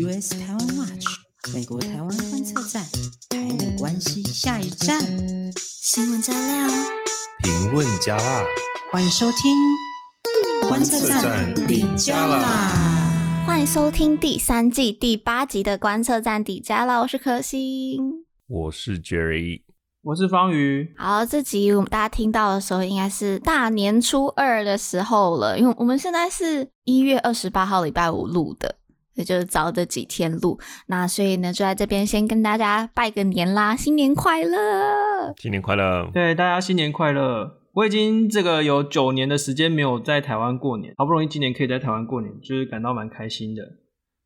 US 台湾 Watch 美国台湾观测站，台美关系下一站，新闻加料，评论加辣，欢迎收听观测站底加啦！欢迎收听第三季第八集的观测站底加啦！我是可心，我是 Jerry，我是方瑜。好，这集我们大家听到的时候，应该是大年初二的时候了，因为我们现在是一月二十八号礼拜五录的。也就是早的几天录，那所以呢，就在这边先跟大家拜个年啦，新年快乐！新年快乐！对，大家新年快乐！我已经这个有九年的时间没有在台湾过年，好不容易今年可以在台湾过年，就是感到蛮开心的。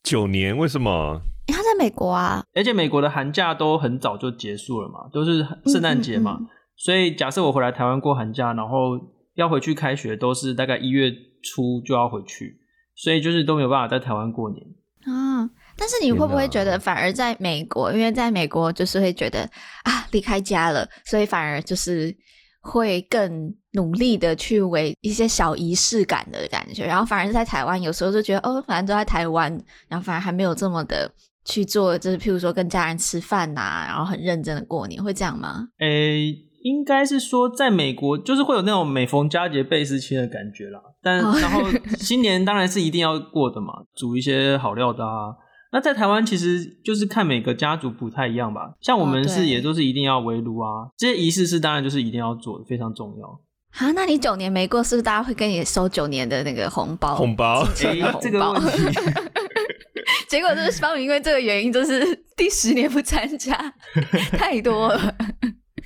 九年？为什么？他在美国啊，而且美国的寒假都很早就结束了嘛，都是圣诞节嘛，嗯嗯嗯，所以假设我回来台湾过寒假，然后要回去开学，都是大概一月初就要回去，所以就是都没有办法在台湾过年。啊！但是你会不会觉得，反而在美国，因为在美国就是会觉得啊，离开家了，所以反而就是会更努力的去为一些小仪式感的感觉，然后反而是在台湾，有时候就觉得哦，反正都在台湾，然后反而还没有这么的去做，就是譬如说跟家人吃饭呐、啊，然后很认真的过年，会这样吗？诶、欸。应该是说，在美国就是会有那种每逢佳节倍思亲的感觉啦。但然后新年当然是一定要过的嘛，煮一些好料的啊。那在台湾其实就是看每个家族不太一样吧。像我们是也都是一定要围炉啊，这些仪式是当然就是一定要做的，非常重要。啊，那你九年没过，是不是大家会跟你收九年的那个红包？红包，欸、这个问题。结果就是方明因为这个原因，就是第十年不参加，太多了。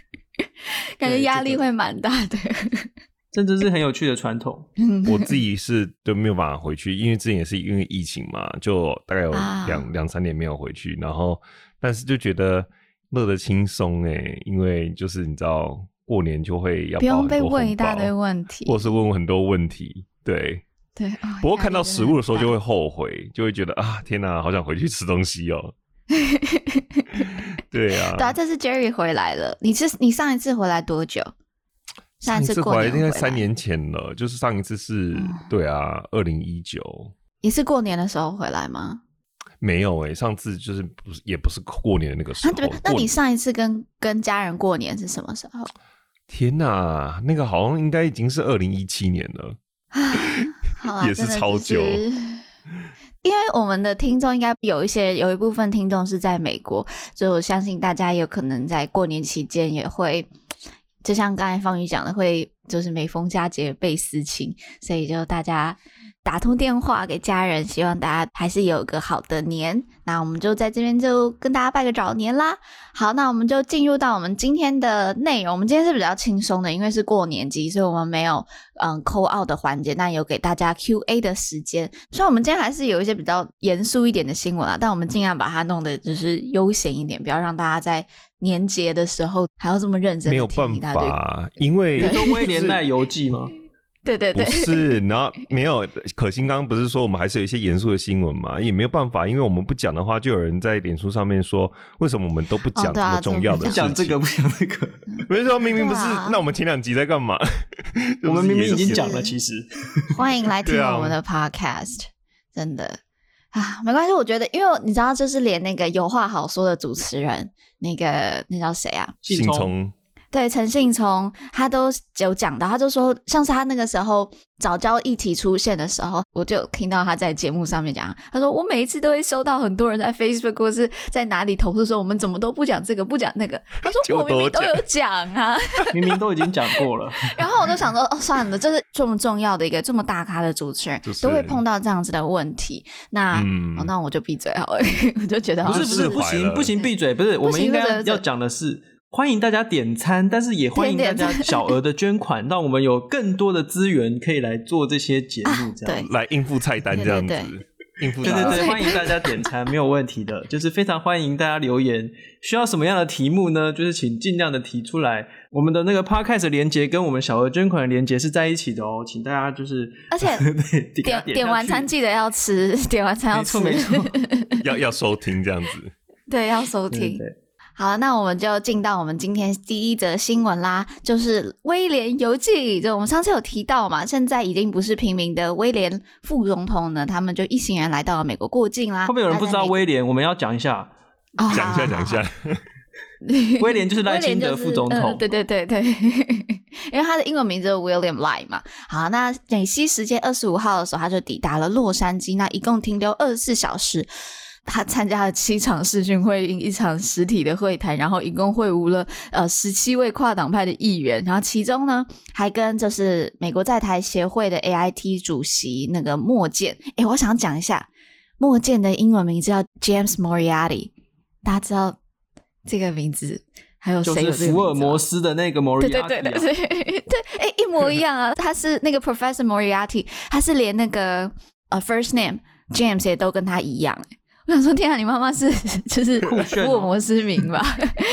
感觉压力会蛮大的，这真是很有趣的传统。我自己是都没有办法回去，因为之前也是因为疫情嘛，就大概有两两、啊、三年没有回去。然后，但是就觉得乐得轻松哎，因为就是你知道，过年就会要不用被问一大堆问题，或是问很多问题。对对，不过看到食物的时候就会后悔，就会觉得啊，天哪，好想回去吃东西哦。对啊，对啊，这次 Jerry 回来了。你是你上一次回来多久？上一次回来应该三年前了，就是上一次是，嗯、对啊，二零一九。你是过年的时候回来吗？没有诶、欸，上次就是不是也不是过年的那个时候。啊、对，那你上一次跟跟家人过年是什么时候？天哪，那个好像应该已经是二零一七年了，也是超久。因为我们的听众应该有一些，有一部分听众是在美国，所以我相信大家有可能在过年期间也会，就像刚才方宇讲的，会就是每逢佳节倍思亲，所以就大家。打通电话给家人，希望大家还是有个好的年。那我们就在这边就跟大家拜个早年啦。好，那我们就进入到我们今天的内容。我们今天是比较轻松的，因为是过年季，所以我们没有嗯 call out 的环节，那有给大家 Q&A 的时间。虽然我们今天还是有一些比较严肃一点的新闻啊，但我们尽量把它弄得就是悠闲一点，不要让大家在年节的时候还要这么认真的听一大堆。没有办法，因为《威 廉奈游记》吗？对对对，不是，然后没有。可心刚刚不是说我们还是有一些严肃的新闻嘛？也没有办法，因为我们不讲的话，就有人在脸书上面说，为什么我们都不讲这么重要的事情？讲这个不讲那个，没说明明不是。那我们前两集在干嘛？我们明明已经讲了，其实。欢迎来听我们的 podcast，真的啊，没关系。我觉得，因为你知道，就是连那个有话好说的主持人，那个那叫谁啊？信聪。对，陈信从他都有讲到，他就说，像是他那个时候早教议题出现的时候，我就听到他在节目上面讲，他说我每一次都会收到很多人在 Facebook 或是在哪里投诉说，我们怎么都不讲这个，不讲那个。他说我明明都有讲啊，明明都已经讲过了。然后我就想说，哦，算了，这是这么重要的一个这么大咖的主持人，就是、都会碰到这样子的问题。那、嗯哦、那我就闭嘴好了，我就觉得不是不是不行不行闭嘴，不是我们应该要讲的是。欢迎大家点餐，但是也欢迎大家小额的捐款，让我们有更多的资源可以来做这些节目，这样、啊、来应付菜单这样子。对对对应付对对对，欢迎大家点餐，没有问题的，就是非常欢迎大家留言。需要什么样的题目呢？就是请尽量的提出来。我们的那个 podcast 连接跟我们小额捐款的连接是在一起的哦，请大家就是而且 点点，点完餐记得要吃，点完餐要吃，没错没错，要要收听这样子。对，要收听。对对对好，那我们就进到我们今天第一则新闻啦，就是威廉游记。就我们上次有提到嘛，现在已经不是平民的威廉副总统呢，他们就一行人来到了美国过境啦。会不会有人不知道威廉？我们要讲一下，讲一下，讲一下。威廉就是赖清德副总统，呃，对对对对，因为他的英文名字是 William Lai 嘛。好，那美西时间二十五号的时候，他就抵达了洛杉矶，那一共停留二十四小时。他参加了七场视讯会议，一场实体的会谈，然后一共会晤了呃十七位跨党派的议员，然后其中呢还跟就是美国在台协会的 AIT 主席那个莫健，诶，我想讲一下莫健的英文名字叫 James Moriarty，大家知道这个名字还有谁？福尔摩斯的那个 Moriarty，对对对对对，哎一模一样啊，他是那个 Professor Moriarty，他是连那个呃 first name James 也都跟他一样。我想说，天啊，你妈妈是就是福尔摩斯迷吧？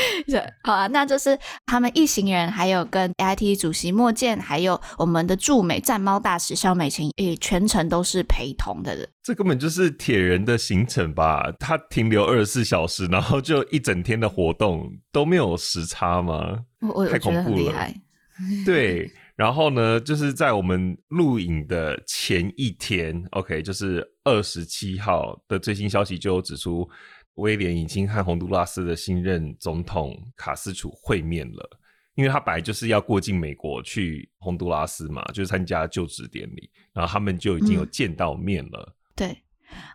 好啊，那就是他们一行人，还有跟 AIT 主席莫健，还有我们的驻美战猫大使肖美琴，也，全程都是陪同的人。这根本就是铁人的行程吧？他停留二十四小时，然后就一整天的活动都没有时差吗？我我觉得很厉害。对。然后呢，就是在我们录影的前一天，OK，就是二十七号的最新消息就有指出，威廉已经和洪都拉斯的新任总统卡斯楚会面了。因为他本来就是要过境美国去洪都拉斯嘛，就是参加就职典礼，然后他们就已经有见到面了。嗯、对，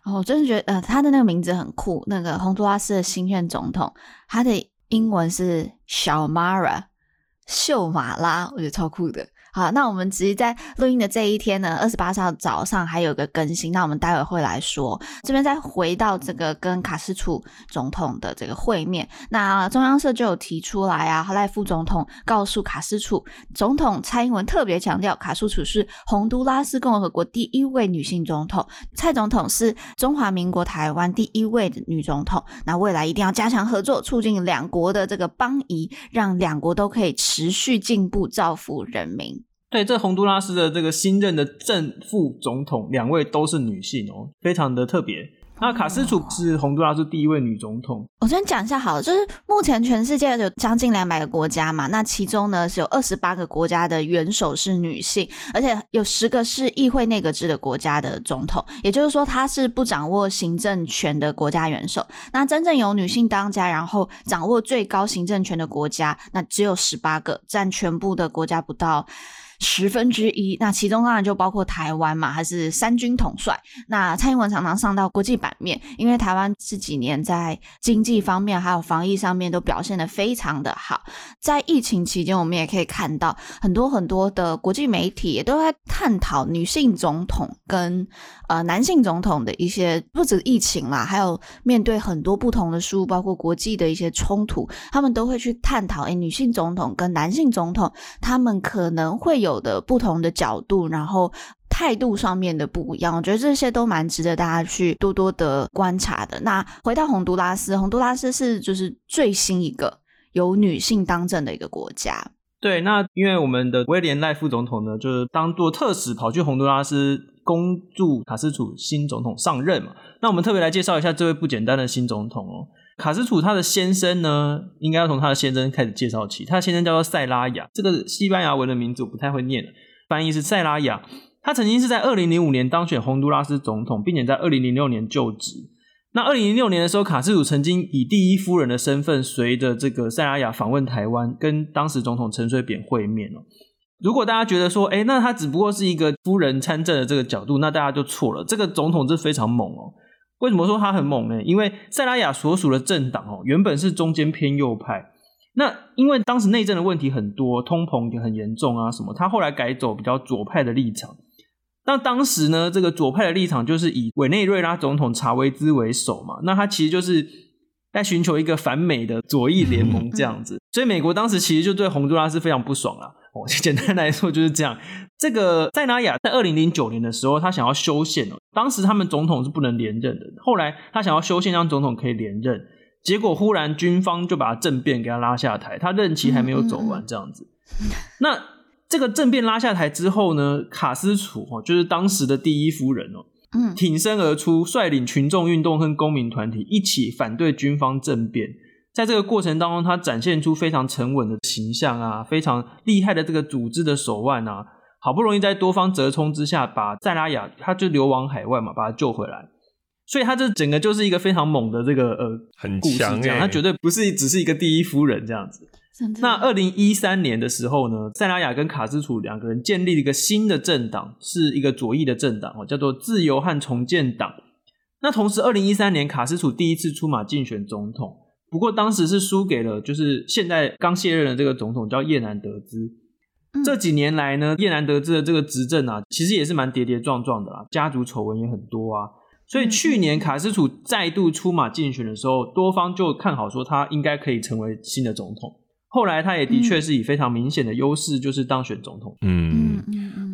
我真的觉得，呃，他的那个名字很酷，那个洪都拉斯的新任总统，他的英文是小马拉。秀马拉，我觉得超酷的。好，那我们直接在录音的这一天呢，二十八号早上还有个更新，那我们待会会来说。这边再回到这个跟卡斯楚总统的这个会面，那中央社就有提出来啊，赖副总统告诉卡斯楚总统，蔡英文特别强调，卡斯楚是洪都拉斯共和国第一位女性总统，蔡总统是中华民国台湾第一位的女总统。那未来一定要加强合作，促进两国的这个邦谊，让两国都可以持续进步，造福人民。对，这洪都拉斯的这个新任的正副总统，两位都是女性哦，非常的特别。那卡斯楚是洪都拉斯第一位女总统。我先讲一下好了，就是目前全世界有将近两百个国家嘛，那其中呢是有二十八个国家的元首是女性，而且有十个是议会内阁制的国家的总统，也就是说她是不掌握行政权的国家元首。那真正由女性当家，然后掌握最高行政权的国家，那只有十八个，占全部的国家不到。十分之一，那其中当然就包括台湾嘛，还是三军统帅。那蔡英文常常上到国际版面，因为台湾这几年在经济方面还有防疫上面都表现的非常的好。在疫情期间，我们也可以看到很多很多的国际媒体也都在探讨女性总统跟呃男性总统的一些，不止疫情啦，还有面对很多不同的书，包括国际的一些冲突，他们都会去探讨，诶，女性总统跟男性总统他们可能会有。有的不同的角度，然后态度上面的不一样，我觉得这些都蛮值得大家去多多的观察的。那回到洪都拉斯，洪都拉斯是就是最新一个由女性当政的一个国家。对，那因为我们的威廉赖副总统呢，就是当做特使跑去洪都拉斯恭祝卡斯楚新总统上任嘛。那我们特别来介绍一下这位不简单的新总统哦。卡斯楚他的先生呢，应该要从他的先生开始介绍起。他的先生叫做塞拉亚，这个西班牙文的名字我不太会念，翻译是塞拉亚。他曾经是在二零零五年当选洪都拉斯总统，并且在二零零六年就职。那二零零六年的时候，卡斯楚曾经以第一夫人的身份，随着这个塞拉亚访问台湾，跟当时总统陈水扁会面哦。如果大家觉得说，诶，那他只不过是一个夫人参政的这个角度，那大家就错了。这个总统是非常猛哦。为什么说他很猛呢？因为塞拉亚所属的政党哦，原本是中间偏右派。那因为当时内政的问题很多，通膨也很严重啊，什么，他后来改走比较左派的立场。那当时呢，这个左派的立场就是以委内瑞拉总统查韦兹为首嘛。那他其实就是在寻求一个反美的左翼联盟这样子。所以美国当时其实就对洪都拉斯非常不爽啦。哦，简单来说就是这样。这个塞纳亚在二零零九年的时候，他想要修宪哦。当时他们总统是不能连任的。后来他想要修宪，让总统可以连任。结果忽然军方就把政变给他拉下台，他任期还没有走完，这样子。那这个政变拉下台之后呢，卡斯楚哦，就是当时的第一夫人哦，挺身而出，率领群众运动和公民团体一起反对军方政变。在这个过程当中，他展现出非常沉稳的形象啊，非常厉害的这个组织的手腕啊，好不容易在多方折冲之下，把塞拉雅他就流亡海外嘛，把他救回来。所以他这整个就是一个非常猛的这个呃很故事，这样他绝对不是只是一个第一夫人这样子。那二零一三年的时候呢，塞拉雅跟卡斯楚两个人建立了一个新的政党，是一个左翼的政党哦，叫做自由和重建党。那同时，二零一三年卡斯楚第一次出马竞选总统，不过当时是输给了就是现在刚卸任的这个总统叫叶南德兹。嗯、这几年来呢，叶南得知的这个执政啊，其实也是蛮跌跌撞撞的啦，家族丑闻也很多啊。所以去年卡斯楚再度出马竞选的时候，多方就看好说他应该可以成为新的总统。后来他也的确是以非常明显的优势，就是当选总统。嗯，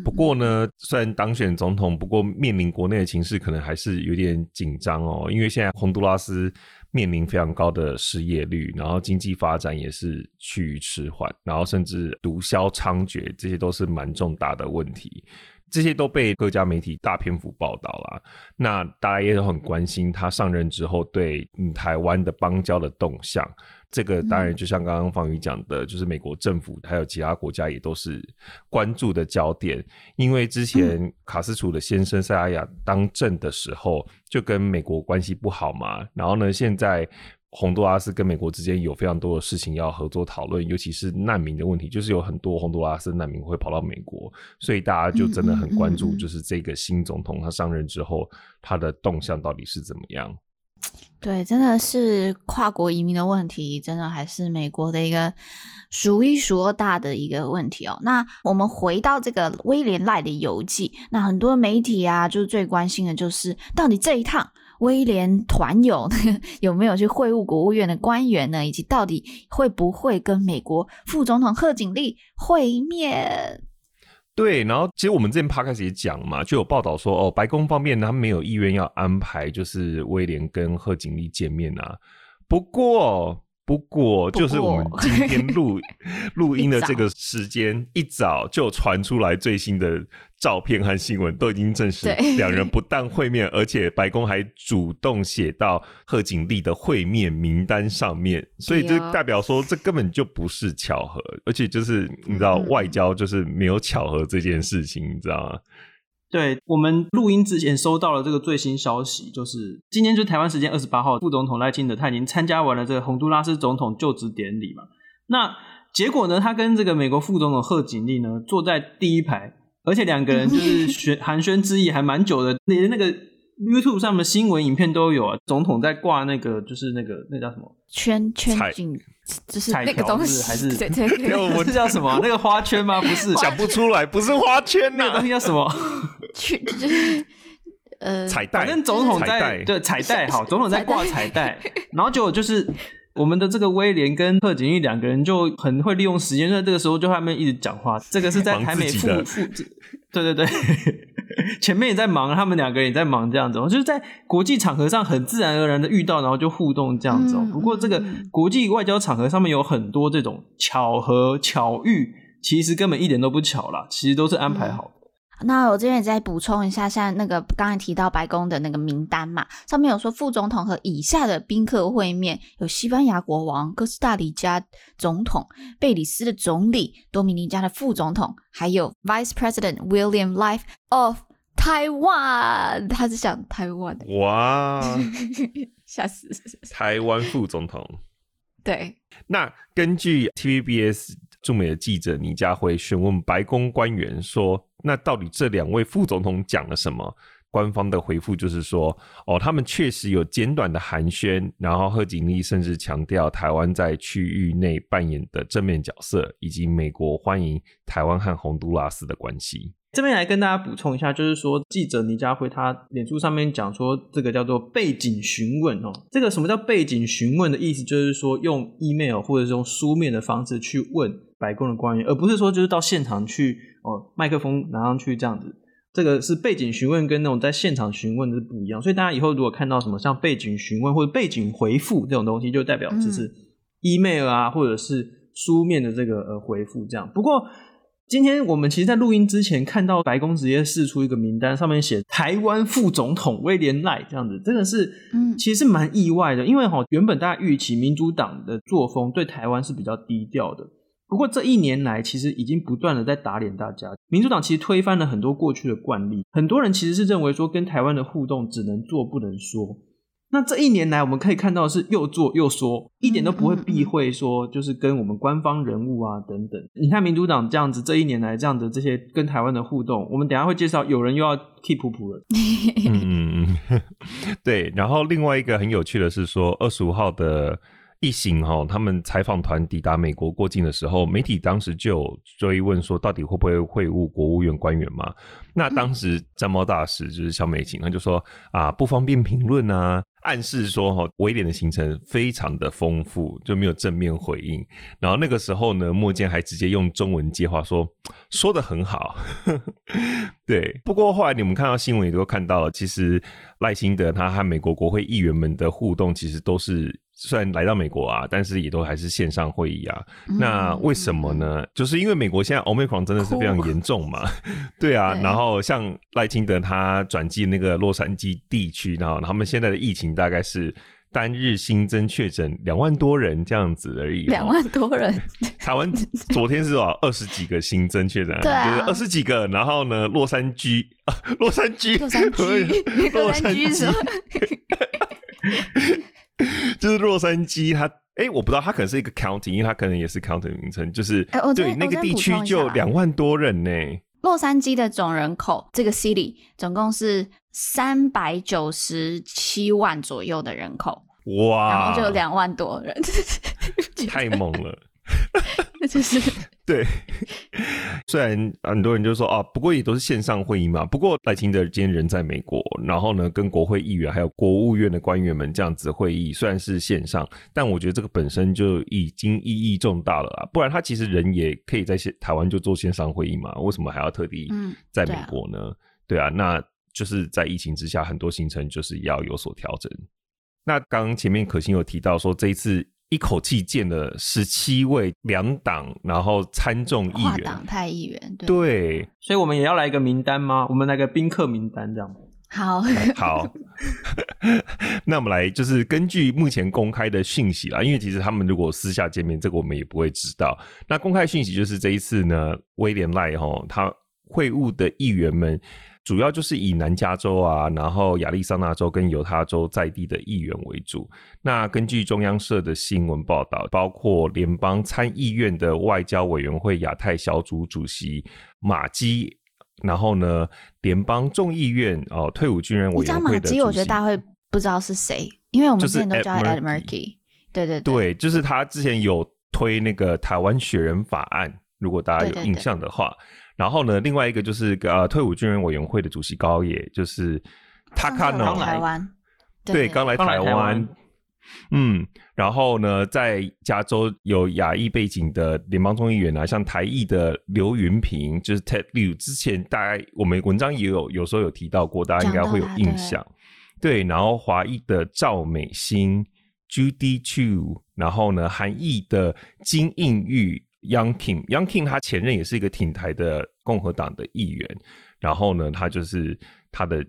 不过呢，虽然当选总统，不过面临国内的情势可能还是有点紧张哦，因为现在洪都拉斯面临非常高的失业率，然后经济发展也是趋于迟缓，然后甚至毒枭猖獗，这些都是蛮重大的问题。这些都被各家媒体大篇幅报道了，那大家也都很关心他上任之后对台湾的邦交的动向。这个当然就像刚刚方宇讲的，就是美国政府还有其他国家也都是关注的焦点，因为之前卡斯楚的先生塞拉亚当政的时候就跟美国关系不好嘛，然后呢，现在。洪都拉斯跟美国之间有非常多的事情要合作讨论，尤其是难民的问题，就是有很多洪都拉斯难民会跑到美国，所以大家就真的很关注，就是这个新总统他上任之后，他的动向到底是怎么样？对，真的是跨国移民的问题，真的还是美国的一个数一数二大的一个问题哦。那我们回到这个威廉赖的游记，那很多媒体啊，就是最关心的就是到底这一趟。威廉团友 有没有去会晤国务院的官员呢？以及到底会不会跟美国副总统贺锦丽会面？对，然后其实我们之前 podcast 也讲嘛，就有报道说哦，白宫方面他没有意愿要安排，就是威廉跟贺锦丽见面啊。不过。不过，就是我们今天录 录音的这个时间一早就传出来最新的照片和新闻，都已经证实两人 不但会面，而且白宫还主动写到贺锦丽的会面名单上面，所以就代表说这根本就不是巧合，而且就是你知道外交就是没有巧合这件事情，你知道吗？对，我们录音之前收到了这个最新消息，就是今天就台湾时间二十八号，副总统赖清德他已经参加完了这个洪都拉斯总统就职典礼嘛。那结果呢，他跟这个美国副总统贺锦丽呢坐在第一排，而且两个人就是 宣寒暄之意还蛮久的，连那个 YouTube 上面的新闻影片都有啊。总统在挂那个就是那个那叫什么圈圈镜。就是那个东西，还是对对对，我是叫什么？那个花圈吗？不是，想不出来，不是花圈，那个东西叫什么？去就是呃彩带，反正总统在对彩带，好，总统在挂彩带，然后结果就是我们的这个威廉跟贺锦玉两个人就很会利用时间，在这个时候就他们一直讲话。这个是在台美副副，对对对。前面也在忙，他们两个也在忙，这样子，就是在国际场合上很自然而然的遇到，然后就互动这样子。不过这个国际外交场合上面有很多这种巧合巧遇，其实根本一点都不巧啦，其实都是安排好的。那我这边也再补充一下，像那个刚才提到白宫的那个名单嘛，上面有说副总统和以下的宾客会面，有西班牙国王、哥斯达黎加总统、贝里斯的总理、多米尼加的副总统，还有 Vice President William Life of Taiwan。他是想台湾的哇，吓死！台湾副总统，对。那根据 TVBS。驻美的记者倪家辉询问白宫官员说：“那到底这两位副总统讲了什么？”官方的回复就是说：“哦，他们确实有简短的寒暄，然后贺锦丽甚至强调台湾在区域内扮演的正面角色，以及美国欢迎台湾和洪都拉斯的关系。”这边来跟大家补充一下，就是说记者倪家辉他脸书上面讲说，这个叫做背景询问哦。这个什么叫背景询问的意思，就是说用 email 或者是用书面的方式去问白宫的官员，而不是说就是到现场去哦，麦克风拿上去这样子。这个是背景询问，跟那种在现场询问的是不一样。所以大家以后如果看到什么像背景询问或者背景回复这种东西，就代表就是 email 啊，或者是书面的这个呃回复这样。不过。今天我们其实，在录音之前看到白宫直接释出一个名单，上面写台湾副总统威廉赖这样子，真的是，嗯，其实是蛮意外的，因为哈，原本大家预期民主党的作风对台湾是比较低调的，不过这一年来，其实已经不断的在打脸大家。民主党其实推翻了很多过去的惯例，很多人其实是认为说，跟台湾的互动只能做不能说。那这一年来，我们可以看到的是又做又说，一点都不会避讳说，就是跟我们官方人物啊等等。你看民主党这样子，这一年来这样的这些跟台湾的互动，我们等一下会介绍，有人又要替普普了。嗯，对。然后另外一个很有趣的是说，二十五号的。一行哈，他们采访团抵达美国过境的时候，媒体当时就有追问说，到底会不会会晤国务院官员嘛？那当时战猫大使就是小美琴，他就说啊，不方便评论啊，暗示说哈，威廉的行程非常的丰富，就没有正面回应。然后那个时候呢，莫健还直接用中文接话说，说的很好。对，不过后来你们看到新闻也都看到了，其实赖清德他和美国国会议员们的互动，其实都是。虽然来到美国啊，但是也都还是线上会议啊。嗯、那为什么呢？就是因为美国现在 Omicron 真的是非常 严重嘛。对啊，对，然后像赖清德他转进那个洛杉矶地区，然后他们现在的疫情大概是单日新增确诊两万多人这样子而已。两万多人。台湾昨天是？二十几个新增确诊，对啊，就是二十几个。然后呢，洛杉矶，洛杉矶，洛杉矶，洛杉矶什么？就是洛杉矶它，哎，我不知道，它可能是一个 county，因为它可能也是 county 名称，就是、欸、对那个地区就两万多人呢。洛杉矶的总人口，这个 city 总共是三百九十七万左右的人口，哇，然后就两万多人，太猛了。那 就是对，虽然很多人就说啊，不过也都是线上会议嘛。不过赖清德今天人在美国，然后呢，跟国会议员还有国务院的官员们这样子会议，虽然是线上，但我觉得这个本身就已经意义重大了啊。不然他其实人也可以在线台湾就做线上会议嘛，为什么还要特地在美国呢？嗯对啊？对啊，那就是在疫情之下，很多行程就是要有所调整。那刚刚前面可心有提到说这一次。一口气见了十七位两党，然后参众议员，跨党派议员，对，对，所以我们也要来一个名单吗？我们来个宾客名单，这样。好，好，那我们来就是根据目前公开的讯息啦，因为其实他们如果私下见面，这个我们也不会知道。那公开讯息就是这一次呢，威廉赖哈他会晤的议员们。主要就是以南加州啊，然后亚利桑那州跟犹他州在地的议员为主。那根据中央社的新闻报道，包括联邦参议院的外交委员会亚太小组主席马基，然后呢，联邦众议院哦退伍军人委员会的。马基，我觉得大家会不知道是谁，因为我们之前都叫 Ed Markey。对对对，对，就是他之前有推那个台湾雪人法案，如果大家有印象的话。对对对然后呢，另外一个就是呃，退伍军人委员会的主席高野，就是他看到台湾，对，刚来台湾，嗯，然后呢，在加州有亚裔背景的联邦众议员啊，像台裔的刘云平，就是 Ted Lieu，之前大家我们文章也有有时候有提到过，大家应该会有印象，对，然后华裔的赵美心 Judy Chu，然后呢，韩裔的金应玉。Young Kim，Young Kim 他前任也是一个挺台的共和党的议员，然后呢，他就是他的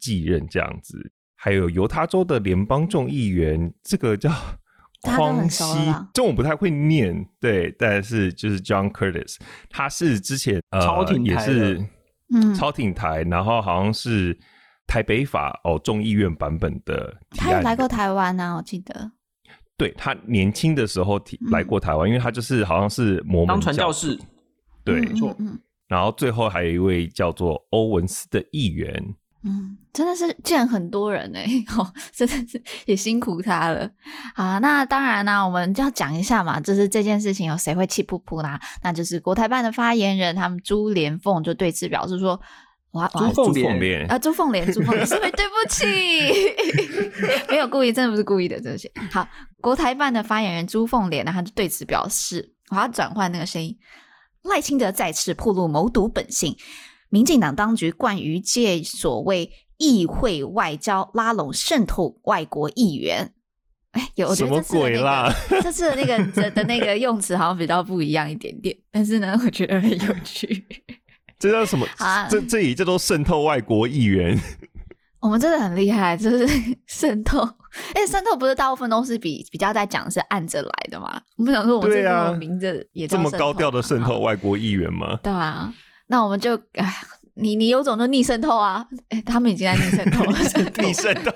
继任这样子。还有犹他州的联邦众议员，这个叫 匡熙，这我不太会念，对，但是就是 John Curtis，他是之前呃超挺台也是嗯。超挺台，然后好像是台北法哦众议院版本的，的，他有来过台湾啊，我记得。对，他年轻的时候提来过台湾，嗯，因为他就是好像是摩门当传教士，对，没错，嗯。然后最后还有一位叫做欧文斯的议员，嗯，真的是见很多人哎，哦，真的是也辛苦他了。好，那当然呢，我们就要讲一下嘛，就是这件事情有谁会气噗噗啦？那就是国台办的发言人，他们朱连凤就对此表示说。哇，朱凤莲啊，朱凤莲，朱凤莲，是不是对不起？没有故意，真的不是故意的，这些。好，国台办的发言人朱凤莲呢，他就对此表示，我要转换那个声音。赖清德再次暴露谋独本性，民进党当局惯于借所谓议会外交拉拢渗透外国议员。哎，有什么鬼啦？这次的那个的的那个用词好像比较不一样一点点，但是呢，我觉得很有趣。这叫什么？啊、这这里叫做渗透外国议员。我们真的很厉害，就是 渗透。哎，渗透不是大部分都是比比较在讲是按着来的吗？我们想说，我们这个名字也这么高调的渗透外国议员吗？对啊，那我们就哎，你你有种就逆渗透啊！哎，他们已经在逆渗透了，逆渗渗透。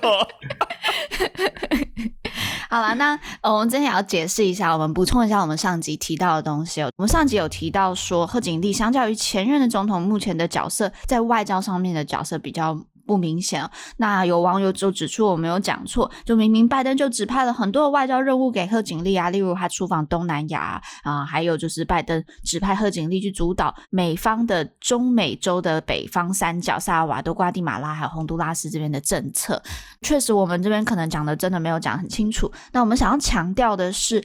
好了，那我们今天也要解释一下，我们补充一下我们上集提到的东西。哦我们上集有提到说，贺锦丽相较于前任的总统，目前的角色在外交上面的角色比较。不明显，那有网友就指出我没有讲错，就明明拜登就指派了很多的外交任务给贺锦丽啊，例如他出访东南亚啊，啊，还有就是拜登指派贺锦丽去主导美方的中美洲的北方三角，萨尔瓦多、瓜地马拉还有洪都拉斯这边的政策，确实我们这边可能讲的真的没有讲很清楚。那我们想要强调的是。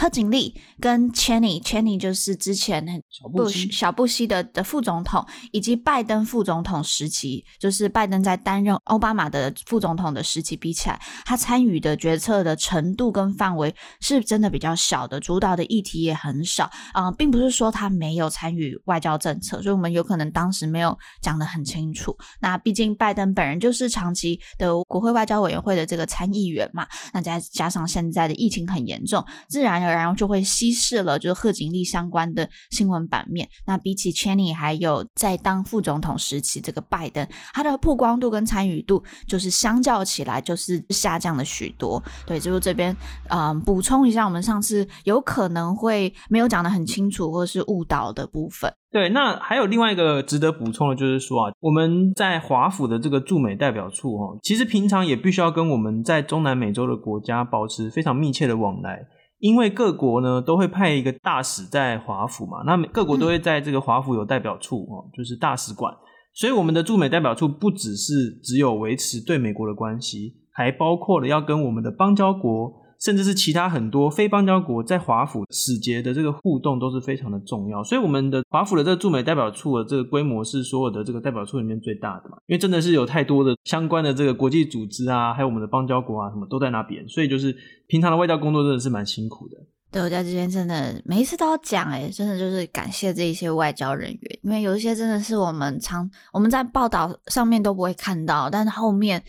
贺锦丽跟 Cheney，Cheney 就是之前小布希小布希的的副总统，以及拜登副总统时期，就是拜登在担任奥巴马的副总统的时期比起来，他参与的决策的程度跟范围是真的比较小的，主导的议题也很少啊、呃，并不是说他没有参与外交政策，所以我们有可能当时没有讲得很清楚。那毕竟拜登本人就是长期的国会外交委员会的这个参议员嘛，那再加上现在的疫情很严重，自然。然后就会稀释了，就是贺锦丽相关的新闻版面。那比起 Cheney 还有在当副总统时期，这个拜登，他的曝光度跟参与度，就是相较起来就是下降了许多。对，就是这边嗯补充一下，我们上次有可能会没有讲得很清楚，或是误导的部分。对，那还有另外一个值得补充的，就是说啊，我们在华府的这个驻美代表处哦，其实平常也必须要跟我们在中南美洲的国家保持非常密切的往来。因为各国呢都会派一个大使在华府嘛，那各国都会在这个华府有代表处哦，就是大使馆。所以我们的驻美代表处不只是只有维持对美国的关系，还包括了要跟我们的邦交国。甚至是其他很多非邦交国在华府使节的这个互动都是非常的重要，所以我们的华府的这个驻美代表处的这个规模是所有的这个代表处里面最大的嘛，因为真的是有太多的相关的这个国际组织啊，还有我们的邦交国啊什么都在那边，所以就是平常的外交工作真的是蛮辛苦的。对，我在这边真的每一次都要讲，诶真的就是感谢这一些外交人员，因为有一些真的是我们常我们在报道上面都不会看到，但是后面。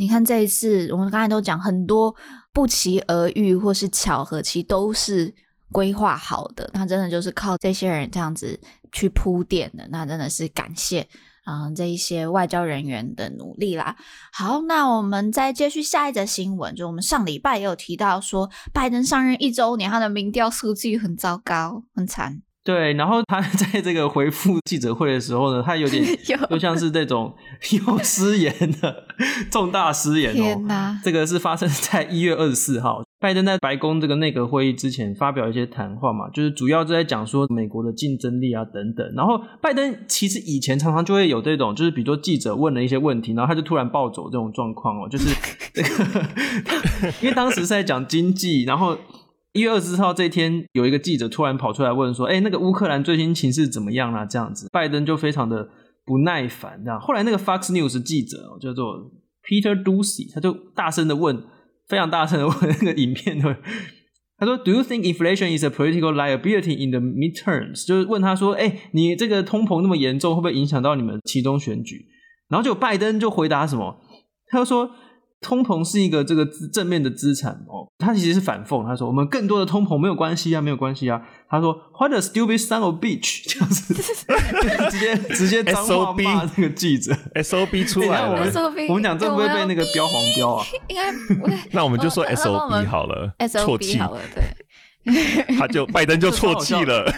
你看这一次，我们刚才都讲很多不期而遇或是巧合，其实都是规划好的。那真的就是靠这些人这样子去铺垫的，那真的是感谢啊、这一些外交人员的努力啦。好，那我们再继续下一则新闻，就我们上礼拜也有提到说，拜登上任一周年，他的民调数据很糟糕，很惨。对，然后他 在这个回复记者会的时候呢，他有点 就像是这种 有失言的重大失言哦。这个是发生在一月二十四号，拜登在白宫这个内阁会议之前发表一些谈话嘛，就是主要就在讲说美国的竞争力啊等等。然后拜登其实以前常常就会有这种，就是比如说记者问了一些问题，然后他就突然暴走这种状况哦，就是这个，因为当时是在讲经济，然后。一月二十四号这一天，有一个记者突然跑出来问说：“哎，那个乌克兰最新情势怎么样啊？”这样子，拜登就非常的不耐烦。这样，后来那个 Fox News 记者叫做 Peter Doocy，他就大声的问，非常大声的问那个影片的，他说：“Do you think inflation is a political liability in the midterms？” 就是问他说：“哎，你这个通膨那么严重，会不会影响到你们其中选举？”然后就拜登就回答什么？他就说。通膨是一个这个正面的资产哦，他其实是反讽，他说我们更多的通膨没有关系啊，没有关系啊。他说 What a stupid son of bitch，这样子 直接直接脏话骂那个记者，SOB 出来了。我们我们讲这会不会被那个标黄标啊？应该 那我们就说 SOB 好了，SOB 好了，对，他就拜登就错气了。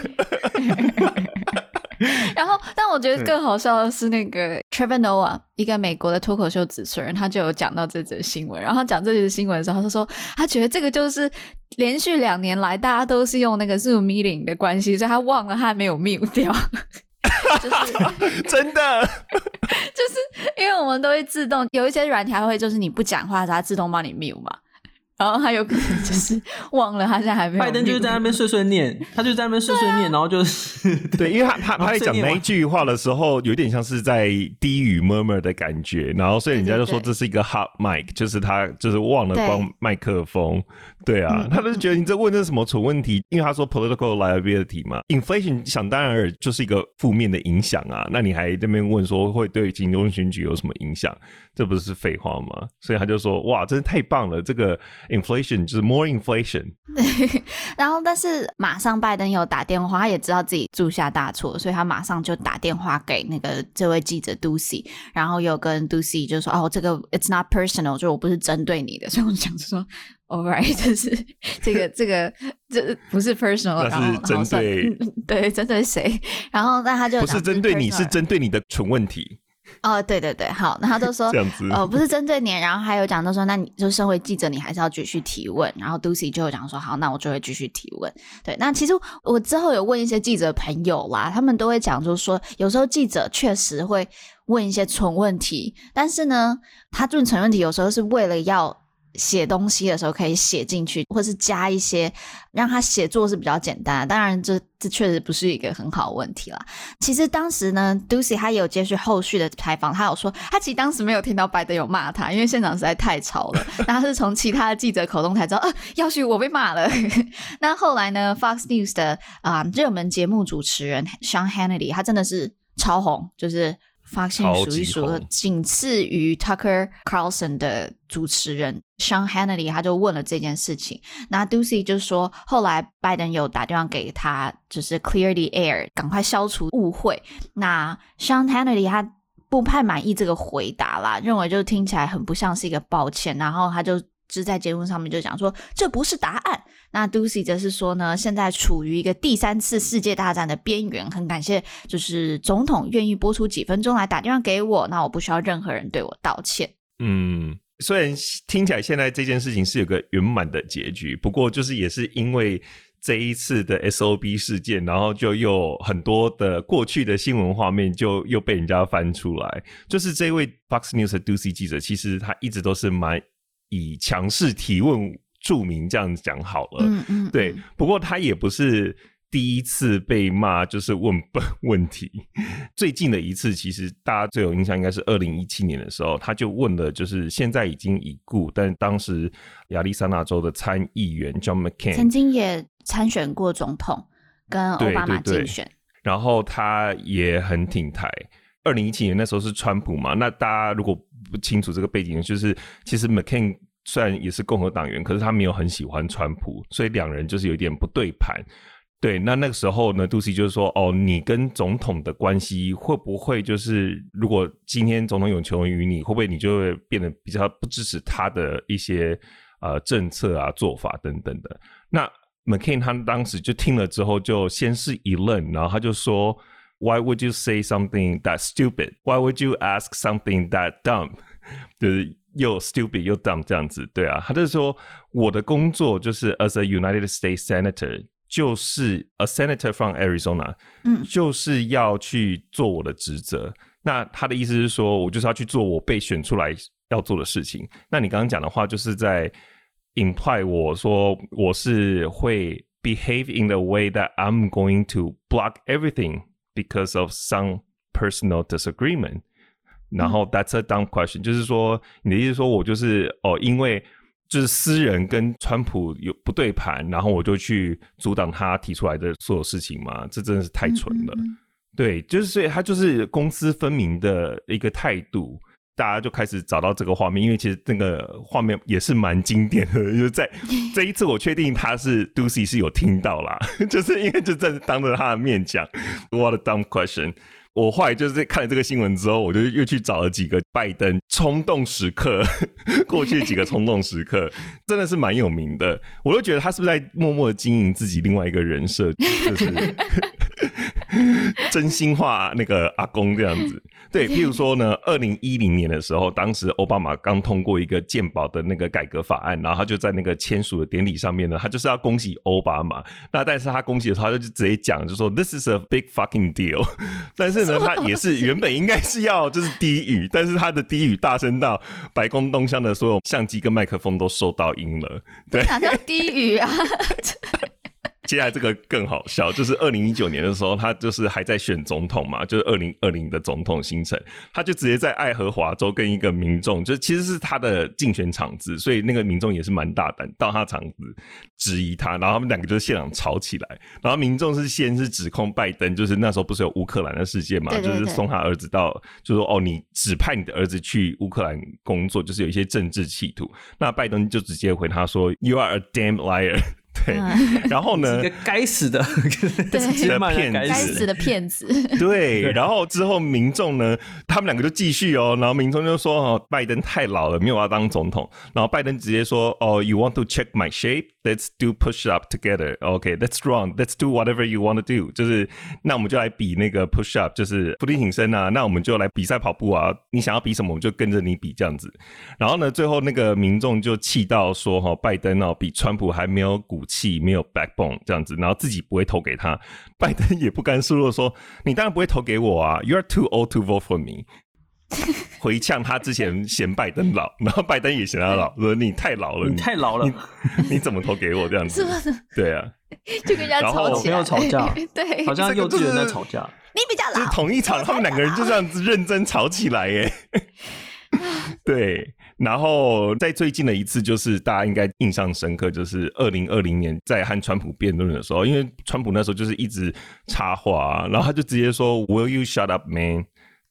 然后，但我觉得更好笑的是那个 Trevor Noah，一个美国的脱口秀主持人，他就有讲到这则新闻。然后讲这则新闻的时候，他说他觉得这个就是连续两年来大家都是用那个 Zoom meeting 的关系，所以他忘了他没有 mute 掉。就是 真的，就是因为我们都会自动有一些软体会，就是你不讲话，它自动帮你 mute 嘛。然后他有可能就是忘了，他现在还没有。拜登就是在那边碎碎念，他就在那边碎碎念，啊、然后就是对，因为他他他在讲那一句话的时候，有点像是在低语 murmur 的感觉，然后所以人家就说这是一个 hot mic，就是他就是忘了关麦克风。对啊，他就觉得你这问的是什么蠢问题？因为他说 political liability 嘛，inflation 想当然尔就是一个负面的影响啊。那你还这边问说会对金融选举有什么影响？这不是废话吗？所以他就说哇，真是太棒了，这个 inflation 就是 more inflation。对，然后但是马上拜登有打电话，他也知道自己铸下大错，所以他马上就打电话给那个这位记者 Doocy，然后又跟 Doocy 就说哦，这个 it's not personal，就我不是针对你的，所以我想说。All right，就是这个这个这不是 personal，然后是针对 对针对谁？然后那他就不是针对你，是针对你的蠢问题。哦，对对对，好，那他就说这样子哦，不是针对你。然后还有讲，到说那你就身为记者，你还是要继续提问。然后 Doocy 就讲说，好，那我就会继续提问。对，那其实我之后有问一些记者朋友啦，他们都会讲，就是说有时候记者确实会问一些蠢问题，但是呢，他问蠢问题有时候是为了要。写东西的时候可以写进去，或是加一些让他写作是比较简单的。当然这，这这确实不是一个很好的问题啦。其实当时呢，Doocy 他也有接续后续的采访，他有说他其实当时没有听到拜登有骂他，因为现场实在太吵了。那他是从其他的记者口中才知道，呃，要许我被骂了。那后来呢，Fox News 的啊热门节目主持人 Sean Hannity，他真的是超红，就是。发现数一数二，仅次于 Tucker Carlson 的主持人 Sean Hannity，他就问了这件事情。那 Doocy 就说，后来拜登有打电话给他，就是 Clear the air，赶快消除误会。那 Sean Hannity 他不太满意这个回答啦，认为就听起来很不像是一个抱歉，然后他就。只在节目上面就讲说，这不是答案。那 Doocy 则是说呢，现在处于一个第三次世界大战的边缘，很感谢就是总统愿意拨出几分钟来打电话给我，那我不需要任何人对我道歉。嗯，虽然听起来现在这件事情是有个圆满的结局，不过就是也是因为这一次的 SOB 事件，然后就又很多的过去的新闻画面就又被人家翻出来，就是这位 Fox News 的 Doocy 记者，其实他一直都是蛮。以强势提问著名，这样讲好了。嗯嗯，对。不过他也不是第一次被骂，就是问笨问题。最近的一次，其实大家最有印象应该是二零一七年的时候，他就问了，就是现在已经已故，但当时亚利桑那州的参议员 John McCain 曾经也参选过总统，跟奥巴马竞选。然后他也很挺台。二零一七年那时候是川普嘛？那大家如果不清楚这个背景，就是其实 McCain 虽然也是共和党员，可是他没有很喜欢川普，所以两人就是有点不对盘。对，那那个时候呢杜西就是说，哦，你跟总统的关系会不会就是，如果今天总统有求于你，会不会你就会变得比较不支持他的一些呃政策啊、做法等等的？那 McCain 他当时就听了之后，就先是一愣，然后他就说。Why would you say something that stupid? Why would you ask something that dumb? 就是又 stupid 又 dumb 这样子，对啊，他就是说我的工作就是 as a United States Senator，就是 a Senator from Arizona，嗯，就是要去做我的职责。那他的意思是说，我就是要去做我被选出来要做的事情。那你刚刚讲的话，就是在 imply 我说我是会 behave in the way that I'm going to block everything。Because of some personal disagreement，然后 that's a dumb question，就是说你的意思说我就是哦，因为就是私人跟川普有不对盘，然后我就去阻挡他提出来的所有事情嘛？这真的是太蠢了。对，就是所以他就是公私分明的一个态度。大家就开始找到这个画面，因为其实那个画面也是蛮经典的。就是在 这一次，我确定他是 Doocy 是有听到啦，就是因为就在当着他的面讲 What a dumb question。我后来就是在看了这个新闻之后，我就又去找了几个拜登冲动时刻，过去几个冲动时刻，真的是蛮有名的。我都觉得他是不是在默默经营自己另外一个人设，就是。真心话那个阿公这样子。对，譬如说呢，二零一零年的时候，当时奥巴马刚通过一个健保的那个改革法案，然后他就在那个签署的典礼上面呢，他就是要恭喜奥巴马。那但是他恭喜的时候，他就直接讲，就说 This is a big fucking deal。但是呢，他也是原本应该是要就是低语，但是他的低语大声到白宫东厢的所有相机跟麦克风都收到音了。对，哪叫低语啊？接下来这个更好笑，就是二零一九年的时候，他就是还在选总统嘛，就是二零二零的总统行程，他就直接在爱荷华州跟一个民众，就其实是他的竞选场子，所以那个民众也是蛮大胆，到他场子质疑他，然后他们两个就现场吵起来，然后民众是先是指控拜登，就是那时候不是有乌克兰的事件嘛，就是送他儿子到，就说哦，你指派你的儿子去乌克兰工作，就是有一些政治企图，那拜登就直接回他说，You are a damn liar。对，然后呢？一个该死的，对，骗子，该死的骗子。对，然后之后民众呢，他们两个就继续哦，然后民众就说哦，拜登太老了，没有要当总统。然后拜登直接说哦，You want to check my shape? Let's do push up together. Okay, that's wrong. Let's do whatever you want to do. 就是那我们就来比那个 push up，就是伏地挺身啊。那我们就来比赛跑步啊。你想要比什么，我们就跟着你比这样子。然后呢，最后那个民众就气到说哈，拜登哦，比川普还没有骨气，没有 backbone 这样子，然后自己不会投给他。拜登也不甘示弱说，你当然不会投给我啊。You are too old to vote for me。回呛他之前嫌拜登老，然后拜登也嫌他老，说你太老了，你太老了，你，你怎么投给我这样子？是不是？对啊，就跟人家吵起来，没有吵架，对，好像幼稚园在吵架。你比较老，就是同一场，他们两个人就这样子认真吵起来耶。对，然后在最近的一次，就是大家应该印象深刻，就是二零二零年在和川普辩论的时候，因为川普那时候就是一直插话，然后他就直接说 “Will you shut up, man？”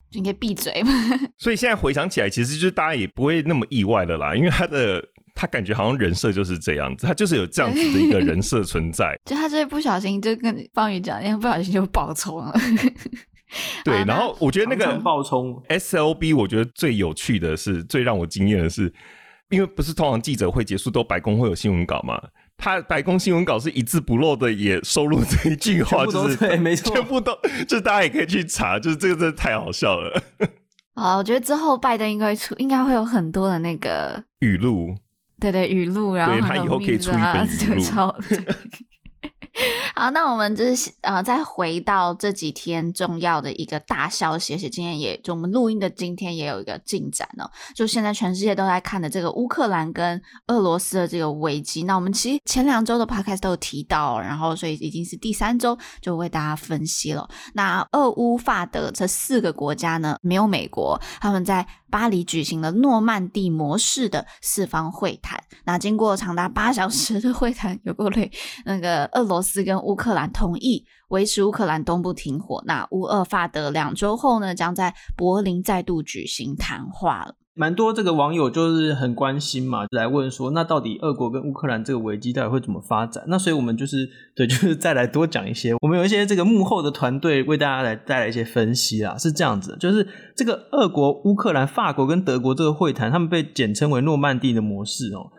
就应该闭嘴嘛。所以现在回想起来，其实就是大家也不会那么意外的啦，因为他的他感觉好像人设就是这样子，他就是有这样子的一个人设存在。就他这不小心就跟方宇讲，因为不小心就爆冲了。对，然后我觉得那个爆冲 SLB，我觉得最有趣的是，最让我惊艳的是，因为不是通常记者会结束都白宫会有新闻稿嘛，他白宫新闻稿是一字不漏的也收录这一句话，就是对，没错，全部都，就大家也可以去查，就是这个真的太好笑了。啊，我觉得之后拜登应该出，应该会有很多的那个语录，对对，语录，然后对他以后可以出一本语录。好，那我们就是呃，再回到这几天重要的一个大消息，而且今天也就我们录音的今天也有一个进展哦，就现在全世界都在看的这个乌克兰跟俄罗斯的这个危机。那我们其实前两周的 podcast 都有提到，然后所以已经是第三周就为大家分析了。那俄乌法德这四个国家呢，没有美国，他们在巴黎举行了诺曼底模式的四方会谈。那经过长达八小时的会谈，有够累，那个俄罗斯跟乌克兰同意维持乌克兰东部停火。那乌俄法德两周后呢，将在柏林再度举行谈话了。蛮多这个网友就是很关心嘛，来问说，那到底俄国跟乌克兰这个危机到底会怎么发展？那所以我们就是 对，就是再来多讲一些。我们有一些这个幕后的团队为大家来带来一些分析啦，是这样子，就是这个俄国、乌克兰、法国跟德国这个会谈，他们被简称为诺曼底的模式哦。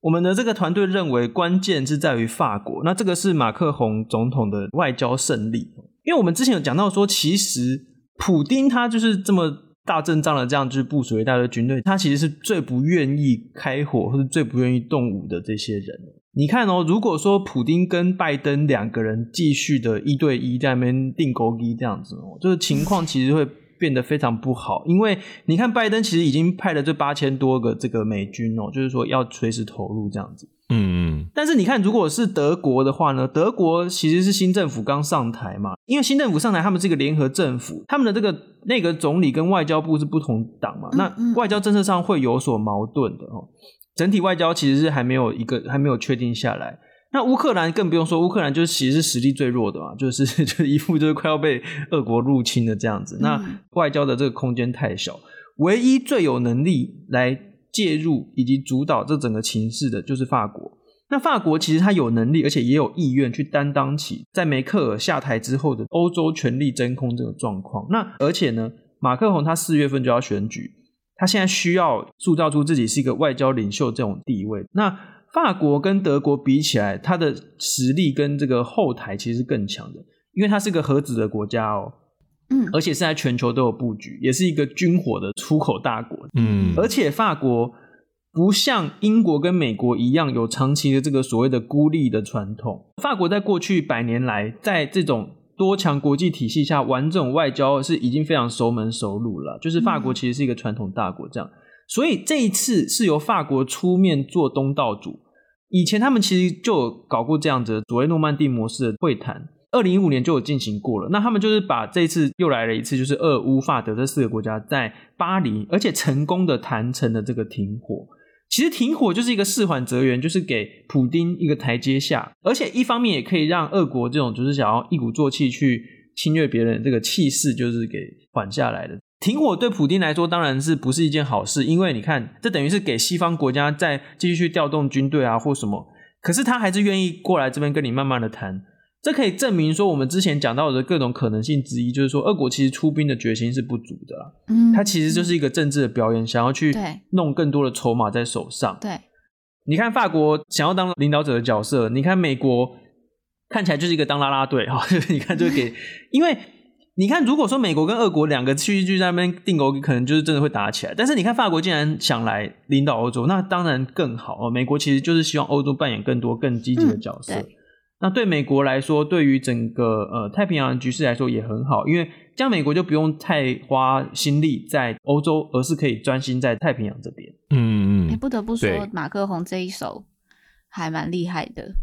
我们的这个团队认为，关键是在于法国。那这个是马克宏总统的外交胜利，因为我们之前有讲到说，其实普丁他就是这么大阵仗的这样，就是部署一大堆军队，他其实是最不愿意开火或者最不愿意动武的这些人。你看哦，如果说普丁跟拜登两个人继续的一对一在那边钉孤枝这样子哦，就是情况其实会。变得非常不好，因为你看，拜登其实已经派了这八千多个这个美军哦，就是说要随时投入这样子。嗯嗯。但是你看，如果是德国的话呢？德国其实是新政府刚上台嘛，因为新政府上台，他们是一个联合政府，他们的这个内阁总理跟外交部是不同党嘛，那外交政策上会有所矛盾的哦。整体外交其实是还没有一个还没有确定下来。那乌克兰更不用说，乌克兰就是其实是实力最弱的嘛，就是就是一副就是快要被俄国入侵的这样子。那外交的这个空间太小，唯一最有能力来介入以及主导这整个情势的，就是法国。那法国其实他有能力，而且也有意愿去担当起在梅克尔下台之后的欧洲权力真空这个状况。那而且呢，马克宏他四月份就要选举，他现在需要塑造出自己是一个外交领袖这种地位。那法国跟德国比起来，他的实力跟这个后台其实是更强的。因为它是个核子的国家哦，嗯，而且是在全球都有布局，也是一个军火的出口大国，嗯，而且法国不像英国跟美国一样有长期的这个所谓的孤立的传统，法国在过去百年来在这种。多强国际体系下玩这种外交是已经非常熟门熟路了，就是法国其实是一个传统大国，这样，所以这一次是由法国出面做东道主。以前他们其实就有搞过这样子的所谓诺曼底模式的会谈，二零一五年就有进行过了。那他们就是把这次又来了一次，就是俄乌法德这四个国家在巴黎，而且成功的谈成了这个停火。其实停火就是一个释缓责援，就是给普丁一个台阶下，而且一方面也可以让俄国这种就是想要一鼓作气去侵略别人这个气势，就是给缓下来的。停火对普丁来说当然是不是一件好事，因为你看，这等于是给西方国家再继续去调动军队啊或什么，可是他还是愿意过来这边跟你慢慢的谈。这可以证明说，我们之前讲到的各种可能性之一，就是说，俄国其实出兵的决心是不足的。嗯，它其实就是一个政治的表演，想要去弄更多的筹码在手上。对，你看法国想要当领导者的角色，你看美国看起来就是一个当啦啦队哈，你看就给，因为你看，如果说美国跟俄国两个区域在那边定狗，可能就是真的会打起来。但是你看法国竟然想来领导欧洲，那当然更好哦。美国其实就是希望欧洲扮演更多更积极的角色。嗯那对美国来说，对于整个呃太平洋局势来说也很好，因为这样美国就不用太花心力在欧洲，而是可以专心在太平洋这边。嗯嗯，欸、不得不说，对马克宏这一手还蛮厉害的，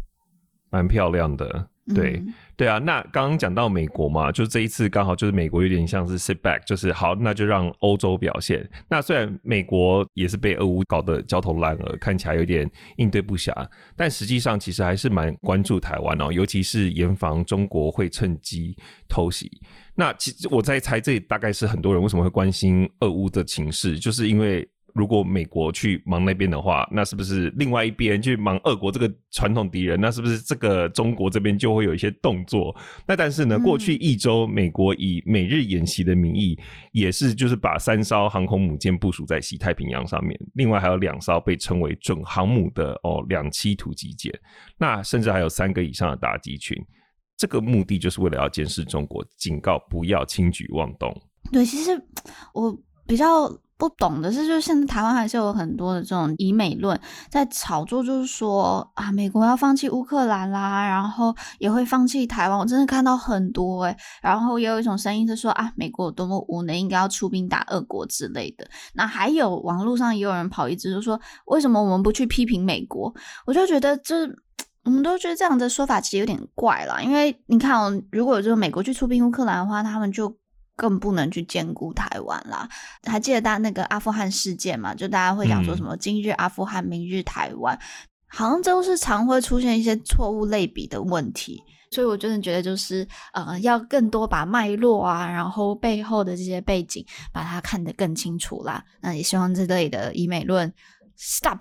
蛮漂亮的。对、嗯、对啊，那刚刚讲到美国嘛，就这一次刚好就是美国有点像是 sit back，就是好，那就让欧洲表现。那虽然美国也是被俄乌搞得焦头烂额，看起来有点应对不暇，但实际上其实还是蛮关注台湾哦，尤其是严防中国会趁机偷袭。那其实我在猜，这大概是很多人为什么会关心俄乌的情势，就是因为。如果美国去忙那边的话，那是不是另外一边去忙俄国这个传统敌人？那是不是这个中国这边就会有一些动作？那但是呢，过去一周，美国以美日演习的名义，也是就是把三艘航空母舰部署在西太平洋上面，另外还有两艘被称为准航母的哦两栖突击舰，那甚至还有三个以上的打击群。这个目的就是为了要监视中国，警告不要轻举妄动。对，其实我比较。不懂的是，就是现在台湾还是有很多的这种以美论在炒作，就是说啊，美国要放弃乌克兰啦，然后也会放弃台湾。我真的看到很多诶，然后也有一种声音是说啊，美国有多么无能，应该要出兵打俄国之类的。那还有网络上也有人跑一直就说，为什么我们不去批评美国？我就觉得这我们都觉得这样的说法其实有点怪啦，因为你看哦，如果就是美国去出兵乌克兰的话，他们就。更不能去兼顾台湾啦。还记得大那个阿富汗事件嘛？就大家会讲说什么“今日阿富汗，明日台湾”，嗯，好像都是常会出现一些错误类比的问题。所以我真的觉得，就是呃，要更多把脉络啊，然后背后的这些背景，把它看得更清楚啦。那也希望这类的以美论 stop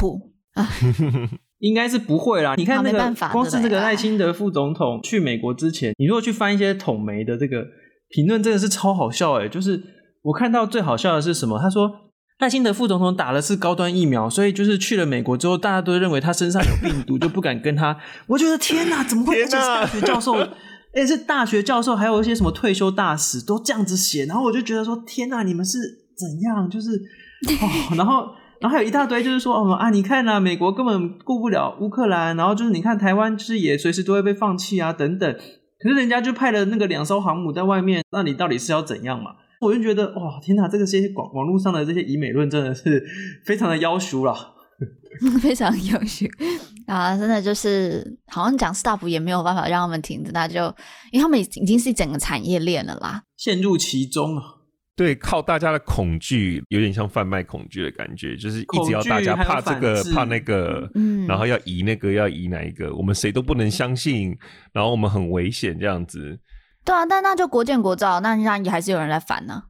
啊，应该是不会啦。你看那个，光是这个赖清德副总统去美国之前，你如果去翻一些统媒的这个。评论真的是超好笑诶，就是我看到最好笑的是什么？他说赖清德副总统打的是高端疫苗，所以就是去了美国之后，大家都认为他身上有病毒，就不敢跟他。我觉得天哪，怎么会？而且是大学教授，诶是大学教授，还有一些什么退休大使都这样子写，然后我就觉得说天哪，你们是怎样？就是 哦，然后然后还有一大堆就是说哦啊，你看啊，美国根本顾不了乌克兰，然后就是你看台湾就是也随时都会被放弃啊，等等。可是人家就派了那个两艘航母在外面，那你到底是要怎样嘛？我就觉得哇，天哪，这个些网网络上的这些以美论真的是非常的妖俗了，非常优秀啊！真的就是好像讲 stop 也没有办法让他们停止，那就因为他们已经是整个产业链了啦，陷入其中啊。对，靠大家的恐惧，有点像贩卖恐惧的感觉，就是一直要大家怕这个怕那个，嗯，然后要移那个要移哪一个，我们谁都不能相信，然后我们很危险这样子。对啊，但那就国见国造，那那也还是有人来反呢，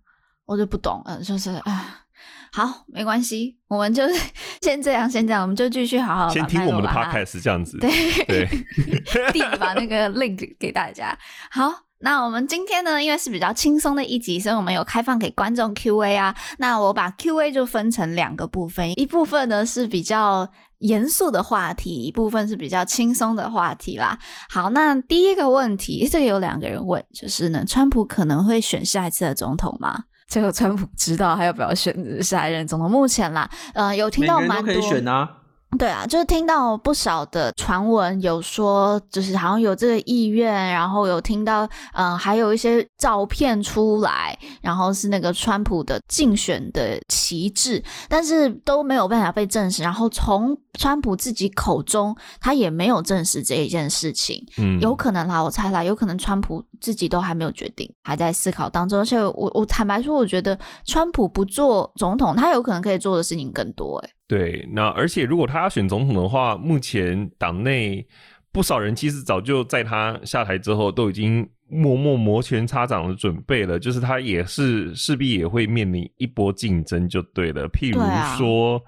我就不懂，嗯，就是啊，好，没关系，我们就 先这样，先这样，我们就继续好好先听我们的 podcast 这样子，对对，递把那个 link 给大家，好。那我们今天呢，因为是比较轻松的一集，所以我们有开放给观众 Q&A 啊。那我把 Q&A 就分成两个部分，一部分呢是比较严肃的话题，一部分是比较轻松的话题啦。好，那第一个问题，这个有两个人问，就是呢，川普可能会选下一次的总统吗？这个川普知道还要不要选下一任总统？目前啦，呃，有听到蛮多。对啊，就是听到不少的传闻，有说就是好像有这个意愿，然后有听到，嗯、呃，还有一些照片出来，然后是那个川普的竞选的旗帜，但是都没有办法被证实。然后从川普自己口中，他也没有证实这一件事情。嗯，有可能啦，我猜啦，有可能川普自己都还没有决定，还在思考当中。而且我我坦白说，我觉得川普不做总统，他有可能可以做的事情更多，诶。对，那而且如果他要选总统的话，目前党内不少人其实早就在他下台之后都已经默默摩拳擦掌的准备了，就是他也是势必也会面临一波竞争，就对了。譬如说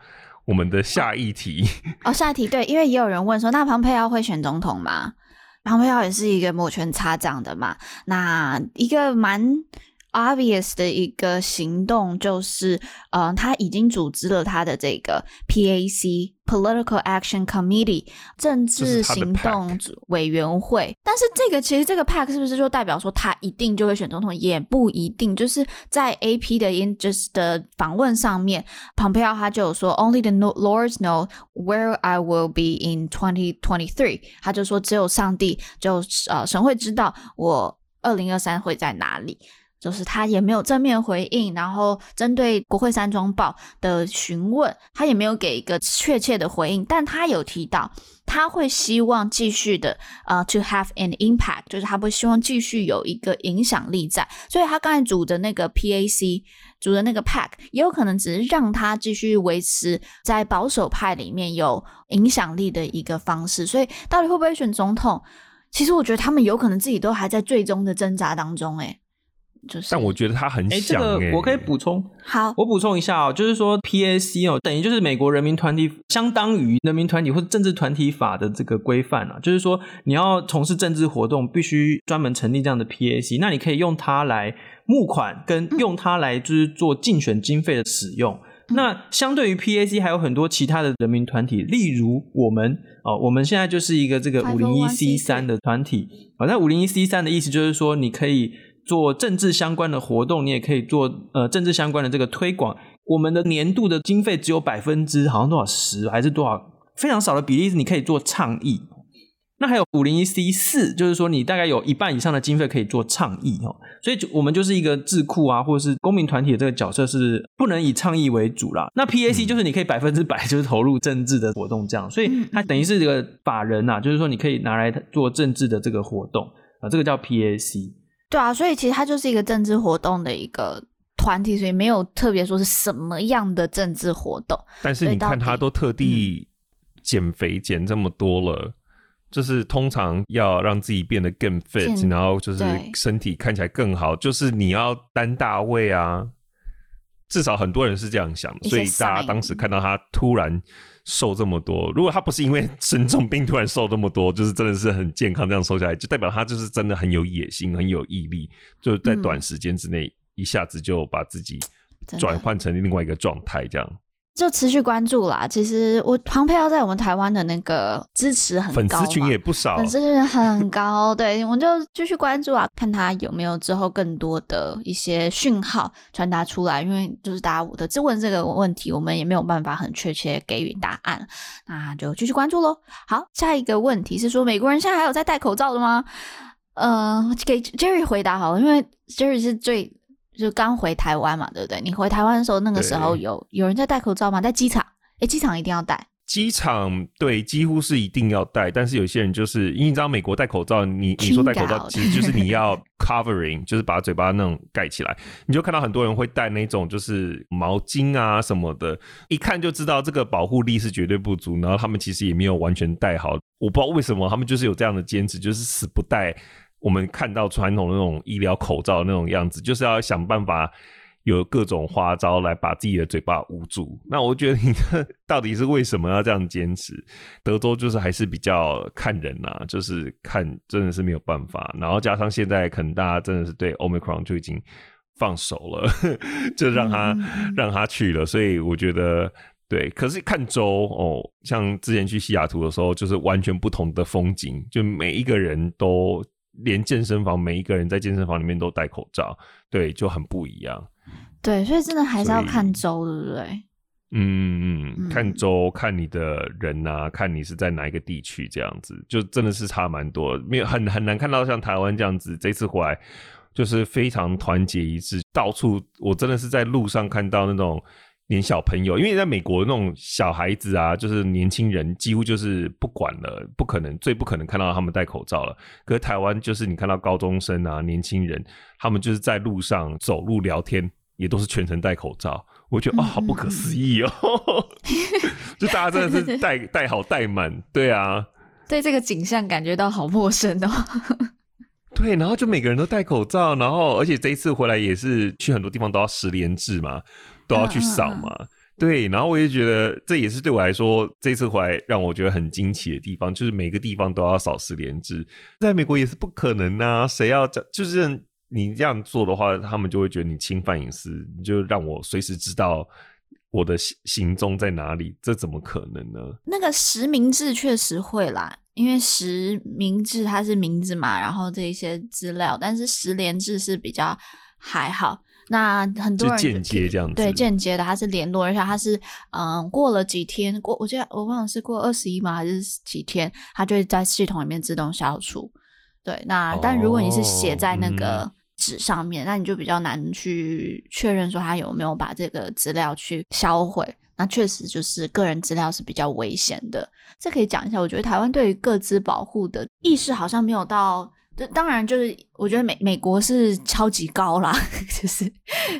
我们的下一题 哦，下一题对，因为也有人问说，那庞佩奥会选总统吗？庞佩奥也是一个摩拳擦掌的嘛，那一个蛮。Obvious 的一个行动就是，呃，他已经组织了他的这个 PAC Political Action Committee 政治行动委员会。但是这个其实这个 pack 是不是就代表说他一定就会选总统？也不一定。就是在 AP 的 Interest 的访问上面，Pompeo 他就有说，Only the Lord knows where I will be in 2023。他就说，只有上帝就呃神会知道我二零二三会在哪里。就是他也没有正面回应，然后针对国会山庄报的询问，他也没有给一个确切的回应。但他有提到，他会希望继续的，呃，to have an impact，就是他不希望继续有一个影响力在。所以他刚才组的那个 PAC，组的那个 Pack，也有可能只是让他继续维持在保守派里面有影响力的一个方式。所以到底会不会选总统？其实我觉得他们有可能自己都还在最终的挣扎当中，诶。就是，但我觉得他很想、欸。哎，这个我可以补充。好，我补充一下哦，就是说 PAC 哦，等于就是美国人民团体，相当于人民团体或者政治团体法的这个规范啊。就是说，你要从事政治活动，必须专门成立这样的 PAC。那你可以用它来募款，跟用它来就是做竞选经费的使用。嗯、那相对于 PAC，还有很多其他的人民团体，例如我们哦，我们现在就是一个这个五零一 C 三的团体。好，那五零一 C 三的意思就是说，你可以。做政治相关的活动，你也可以做呃政治相关的这个推广。我们的年度的经费只有百分之好像多少十还是多少非常少的比例，是你可以做倡议。那还有五零一 C 四，就是说你大概有一半以上的经费可以做倡议哦。所以就我们就是一个智库啊，或者是公民团体的这个角色是不能以倡议为主啦。那 PAC 就是你可以百分之百 就是投入政治的活动这样，所以它等于是这个法人呐、啊，就是说你可以拿来做政治的这个活动啊，这个叫 PAC。对啊，所以其实它就是一个政治活动的一个团体，所以没有特别说是什么样的政治活动。但是你看，他都特地减肥减这么多了，嗯，就是通常要让自己变得更 fit，然后就是身体看起来更好，就是你要担大位啊。至少很多人是这样想的，所以大家当时看到他突然。瘦这么多，如果他不是因为生重病突然瘦这么多，就是真的是很健康这样瘦下来，就代表他就是真的很有野心、很有毅力，就在短时间之内一下子就把自己转换成另外一个状态这样。就持续关注啦。其实我庞佩奥在我们台湾的那个支持很高，粉丝群也不少，粉丝群很高。对，我们就继续关注啊，看他有没有之后更多的一些讯号传达出来。因为就是大家我的质问这个问题，我们也没有办法很确切给予答案，那就继续关注喽。好，下一个问题是说，美国人现在还有在戴口罩的吗？呃，给 Jerry 回答好了，因为 Jerry 是最。就刚回台湾嘛，对不对？你回台湾的时候，那个时候有有人在戴口罩吗？在机场？哎，机场一定要戴。机场对，几乎是一定要戴。但是有些人就是，因为你知道美国戴口罩，你你说戴口罩，其实就是你要 covering，就是把嘴巴那种盖起来。你就看到很多人会戴那种就是毛巾啊什么的，一看就知道这个保护力是绝对不足。然后他们其实也没有完全戴好，我不知道为什么他们就是有这样的坚持，就是死不戴。我们看到传统的那种医疗口罩那种样子，就是要想办法有各种花招来把自己的嘴巴捂住。那我觉得你到底是为什么要这样坚持？德州就是还是比较看人呐、就是看真的是没有办法。然后加上现在可能大家真的是对 Omicron 就已经放手了，就让他让他去了。所以我觉得对，可是看州哦，像之前去西雅图的时候，就是完全不同的风景，就每一个人都连健身房，每一个人在健身房里面都戴口罩，对，就很不一样。对，所以真的还是要看州，对不对？嗯嗯，看州，看你的人啊，看你是在哪一个地区，这样子就真的是差蛮多，没有很很难看到像台湾这样子，这次回来就是非常团结一致，到处我真的是在路上看到那种连小朋友，因为在美国那种小孩子啊，就是年轻人几乎就是不管了，不可能，最不可能看到他们戴口罩了。可是台湾就是你看到高中生啊，年轻人，他们就是在路上走路聊天，也都是全程戴口罩。我觉得哦，好不可思议哦！就大家真的是戴戴好戴满，对啊，对这个景象感觉到好陌生哦。对，然后就每个人都戴口罩，然后而且这一次回来也是去很多地方都要十连制嘛，都要去扫嘛。嗯嗯对，然后我也觉得这也是对我来说这次回来让我觉得很惊奇的地方，就是每个地方都要扫十连制，在美国也是不可能啊，谁要这就是。你这样做的话，他们就会觉得你侵犯隐私，你就让我随时知道我的行行踪在哪里，这怎么可能呢？那个实名制确实会啦，因为实名制它是名字嘛，然后这一些资料，但是十连制是比较还好。那很多人间接这样子，对间接的，他是联络，而且他是嗯过了几天过，我记得我忘了是过二十一吗还是几天，他就会在系统里面自动消除。对，那、哦、但如果你是写在那个。嗯纸上面，那你就比较难去确认说他有没有把这个资料去销毁。那确实就是个人资料是比较危险的。这可以讲一下，我觉得台湾对于各自保护的意识好像没有到，当然就是我觉得美美国是超级高啦，就是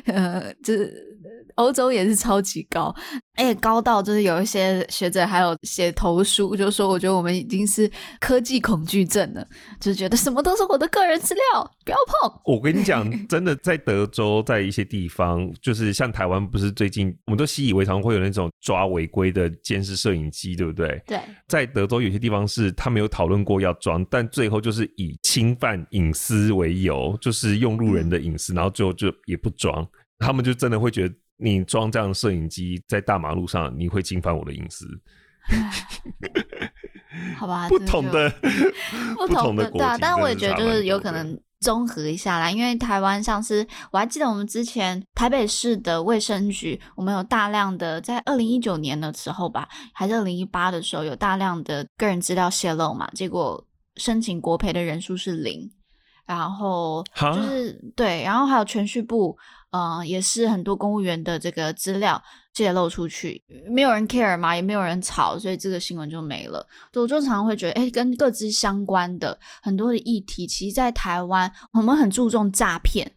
呃，就是。欧洲也是超级高，而且高到就是有一些学者还有写投书，就说我觉得我们已经是科技恐惧症了，就是觉得什么都是我的个人资料，不要碰。我跟你讲，真的在德州，在一些地方，就是像台湾，不是最近我们都习以为常会有那种抓违规的监视摄影机，对不对？对。在德州有些地方是他没有讨论过要装，但最后就是以侵犯隐私为由，就是用路人的隐私，然后最后就也不装，他们就真的会觉得。你装这样的摄影机在大马路上，你会侵犯我的隐私。好吧，不同的不同的对啊，但我也觉得就是有可能综合一下啦，因为台湾像是我还记得我们之前台北市的卫生局，我们有大量的在二零一九年的时候吧，还是二零一八的时候有大量的个人资料泄露嘛，结果申请国赔的人数是零，然后就是对，然后还有全序部。嗯、呃，也是很多公务员的这个资料泄露出去，没有人 care 嘛，也没有人吵，所以这个新闻就没了。所以我就常会觉得，哎，跟各资相关的很多的议题，其实，在台湾我们很注重诈骗，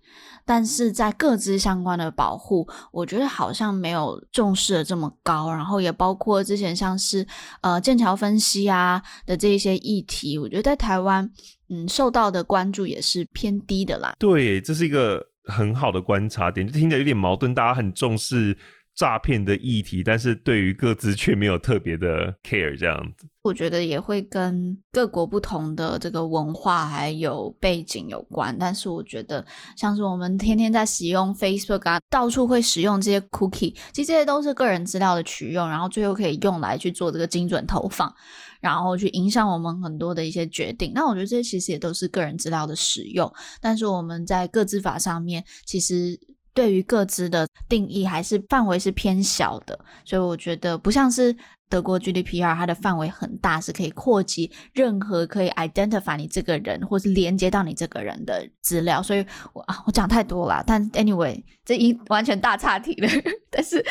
但是在各资相关的保护，我觉得好像没有重视的这么高。然后也包括之前像是呃剑桥分析啊的这一些议题，我觉得在台湾嗯受到的关注也是偏低的啦。对，这是一个。很好的观察点，就听起来有点矛盾。大家很重视诈骗的议题，但是对于各自却没有特别的 care 这样子。我觉得也会跟各国不同的这个文化还有背景有关。但是我觉得，像是我们天天在使用 Facebook 啊，到处会使用这些 cookie，其实这些都是个人资料的取用，然后最后可以用来去做这个精准投放。然后去影响我们很多的一些决定，那我觉得这些其实也都是个人资料的使用，但是我们在个资法上面，其实对于个资的定义还是范围是偏小的，所以我觉得不像是德国 GDPR，它的范围很大，是可以扩及任何可以 identify 你这个人，或是连接到你这个人的资料，所以我啊，我讲太多了，但 anyway，这一完全大岔题了，但是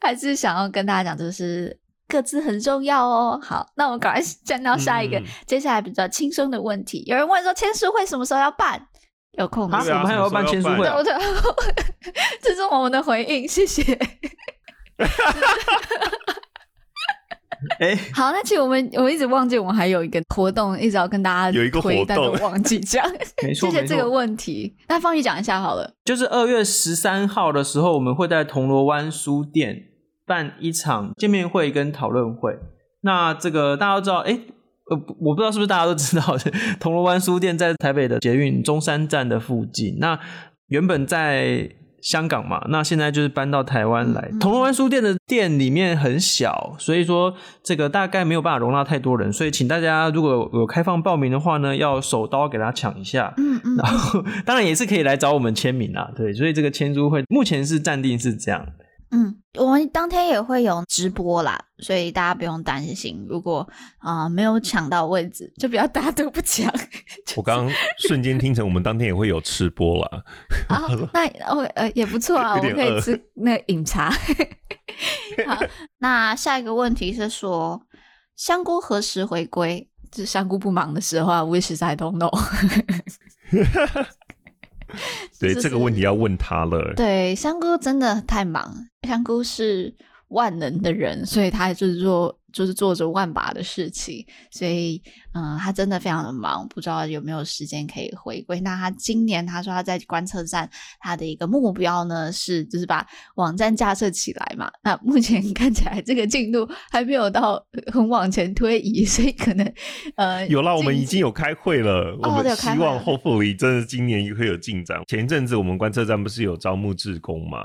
还是想要跟大家讲，就是。个资很重要哦。好，那我们赶快 转到下一个，嗯、接下来比较轻松的问题。有人问说签书会什么时候要办？有空吗？我们还有要办签书会？对对，这是我们的回应，谢谢。哎，好，那其实我们我一直忘记我们还有一个活动，一直要跟大家有一个活动，但都忘记讲。没错，谢谢这个问题。那方宇讲一下好了，就是二月十三号的时候，我们会在铜锣湾书店。办一场见面会跟讨论会，那这个大家都知道，哎、欸，呃，我不知道是不是大家都知道，铜锣湾书店在台北的捷运中山站的附近。那原本在香港嘛，那现在就是搬到台湾来。嗯、铜锣湾书店的店里面很小，所以说这个大概没有办法容纳太多人，所以请大家如果有开放报名的话呢，要手刀给他抢一下。嗯嗯，然后 当然也是可以来找我们签名啦，对，所以这个签书会目前是暂定是这样。嗯，我们当天也会有直播啦，所以大家不用担心。如果啊、呃、没有抢到位置，就不要大家都不抢。我刚刚瞬间听成我们当天也会有吃播啦。啊，那哦呃也不错啊，我们可以吃那个饮茶。好，那下一个问题是说，香菇何时回归？就是香菇不忙的时候啊，which I don't know。对、就是、这个问题要问他了。对，香菇真的太忙，香菇是万能的人，所以他就是做。就是做着万把的事情，所以嗯，他真的非常的忙，不知道有没有时间可以回归。那他今年他说他在观测站，他的一个目标呢是就是把网站架设起来嘛。那目前看起来这个进度还没有到很往前推移，所以可能呃有啦，我们已经有开会了，哦、我们希望 hopefully 真的今年也会有进展。前一阵子我们观测站不是有招募志工吗？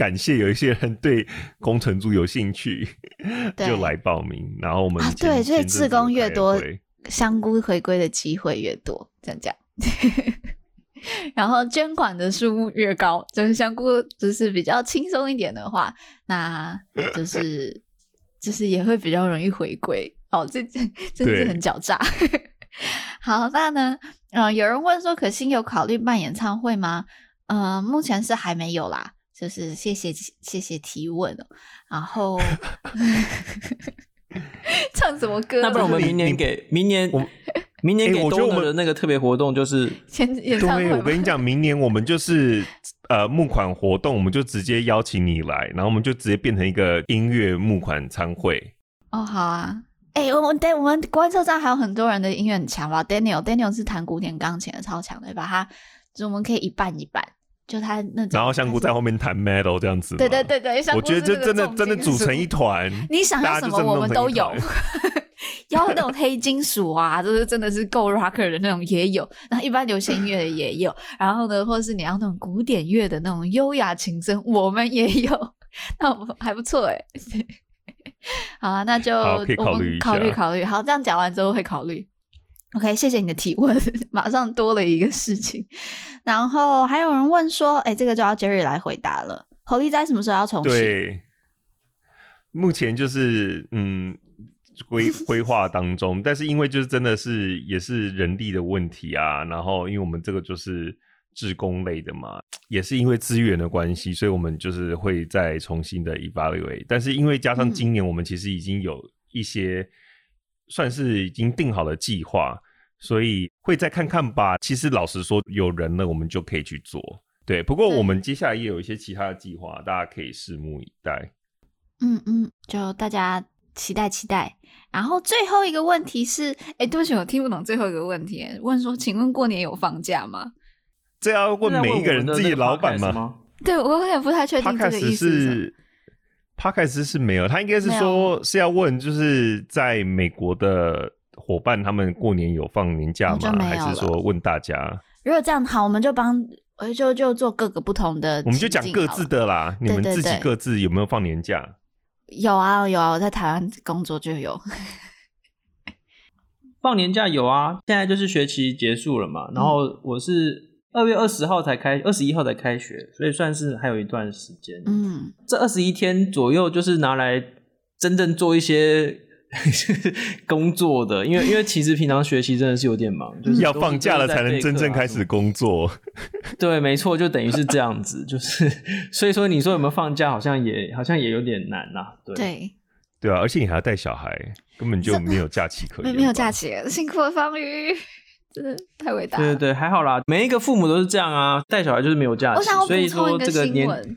感谢有一些人对工程组有兴趣，就来报名。然后我们啊，对，所以志工越多，香菇回归的机会越多，这样讲。然后捐款的数目越高，就是香菇就是比较轻松一点的话，那就是 就是也会比较容易回归。哦，这这真的是很狡诈。好，那呢，嗯、呃，有人问说，可心有考虑办演唱会吗？嗯、呃，目前是还没有啦。就是谢谢谢谢提问，然后 唱什么歌？那不然我们明年给明年我明年给多的那个特别活动就是 演唱会。对，我跟你讲，明年我们就是呃募款活动，我们就直接邀请你来，然后我们就直接变成一个音乐募款参会。哦，好啊，哎、欸，我们对我们观测站还有很多人的音乐很强吧？Daniel Daniel 是弹古典钢琴的，超强的，把他就我们可以一半一半。就他那种，然后香菇在后面弹 metal 这样子，对对对对，我觉得就真的真的组成一团。你想要什么，我们都有。要那种黑金属啊，就是真的是够 rocker 的那种也有，然后一般流行音乐的也有，然后呢，或者是你要那种古典乐的那种优雅琴声，我们也有，那我们还不错哎。好啊，那就可以考虑考虑考虑。好，这样讲完之后会考虑。OK，谢谢你的提问，马上多了一个事情。然后还有人问说，哎，这个就要 Jerry 来回答了。侯力哉什么时候要重启？对，目前就是嗯规 规划当中，但是因为就是真的是也是人力的问题啊，然后因为我们这个就是职工类的嘛，也是因为资源的关系，所以我们就是会再重新的 evaluate。但是因为加上今年我们其实已经有一些。算是已经定好了计划，所以会再看看吧。其实老实说，有人了，我们就可以去做。对，不过我们接下来也有一些其他的计划，大家可以拭目以待。嗯嗯，就大家期待期待。然后最后一个问题是，哎，对不起，我听不懂最后一个问题。问说，请问过年有放假吗？这要问每一个人自己的老板吗？对，我也不太确定这个意思。帕克斯是没有，他应该是说是要问，就是在美国的伙伴，他们过年有放年假吗？还是说问大家？如果这样好，我们就帮，就就做各个不同的，我们就讲各自的啦。你们自己各自有没有放年假？有啊有啊，我在台湾工作就有 放年假有啊。现在就是学期结束了嘛，然后我是。二月二十号才开，二十一号才开学，所以算是还有一段时间。嗯，这二十一天左右就是拿来真正做一些 工作的，因为因为其实平常学习真的是有点忙，就是要放假了才能真正开始工作。对，没错，就等于是这样子，就是所以说你说有没有放假，好像也好像也有点难呐。对对对啊，而且你还要带小孩，根本就没有假期可以。没有假期，辛苦了方瑜。真的太伟大了！对对对，还好啦。每一个父母都是这样啊，带小孩就是没有价值。我想要补充一个新闻，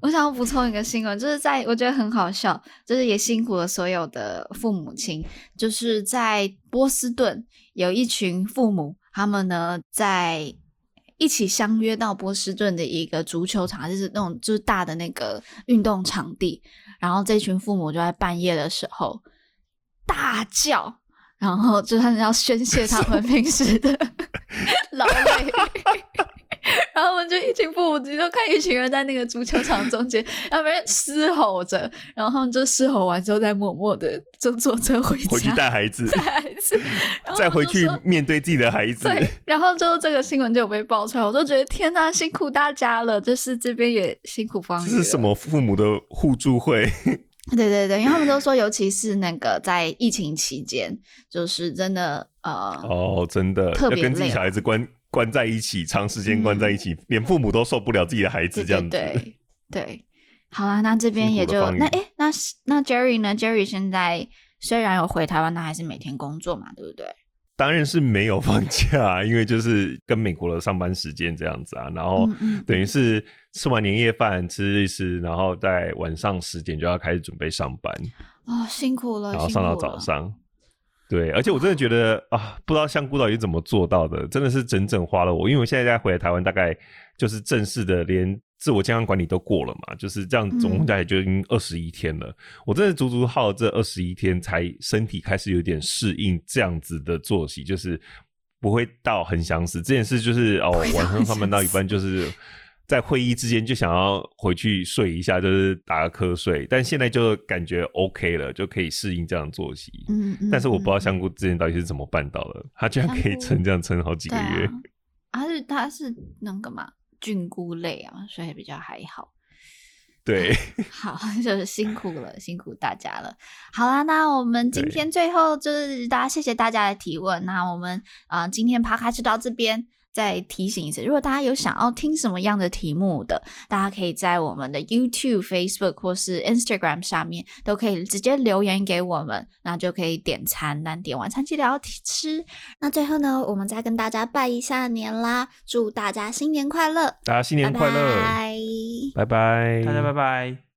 我想要补充一个新闻，就是在我觉得很好笑，就是也辛苦了所有的父母亲。就是在波士顿有一群父母，他们呢在一起相约到波士顿的一个足球场，就是那种就是大的那个运动场地，然后这群父母就在半夜的时候大叫。然后就他们要宣泄他们平时的 劳累，然后我们就一群父母就看一群人在那个足球场中间，然后别人嘶吼着，然后就嘶吼完之后再默默的就坐车回家，回去带孩子，带孩子，再回去面对自己的孩子。对，然后之后这个新闻就有被爆出来，我就觉得天呐，辛苦大家了，就是这边也辛苦方。这是什么父母的互助会？对对对，因为他们都说，尤其是那个在疫情期间，就是真的呃，哦，真的特别要跟自己小孩子关关在一起，长时间关在一起，嗯，连父母都受不了自己的孩子这样子。对对，对，对，好啊，那这边也就那哎，那那 Jerry 呢？Jerry 现在虽然有回台湾，但还是每天工作嘛，对不对？当然是没有放假，因为就是跟美国的上班时间这样子啊，然后等于是吃完年夜饭吃一吃，然后在晚上十点就要开始准备上班。哦，辛苦了，然后上到早上。对，而且我真的觉得啊，不知道香菇到底怎么做到的，真的是整整花了我，因为我现在在回来台湾，大概就是正式的连自我健康管理都过了嘛，就是这样，总共加起来就已经二十一天了。嗯。我真的足足耗了这二十一天，才身体开始有点适应这样子的作息，就是不会到很想死这件事，就是哦，晚上上班到一半就是。在会议之间就想要回去睡一下，就是打个瞌睡，但现在就感觉 OK 了，就可以适应这样作息。嗯，嗯，但是我不知道香菇之前到底是怎么办到的，他居然可以撑这样撑好几个月。他是他是那个嘛菌菇类啊，所以比较还好。对，好，就是辛苦了，辛苦大家了。好啦，那我们今天最后就是大家谢谢大家的提问。那我们啊、呃，今天 Podcast 就到这边。再提醒一次，如果大家有想要听什么样的题目的，大家可以在我们的 YouTube、Facebook 或是 Instagram 上面都可以直接留言给我们，那就可以点餐。那点完餐记得要吃。那最后呢，我们再跟大家拜一下年啦，祝大家新年快乐！大家新年快乐！拜拜！拜拜！大家拜拜！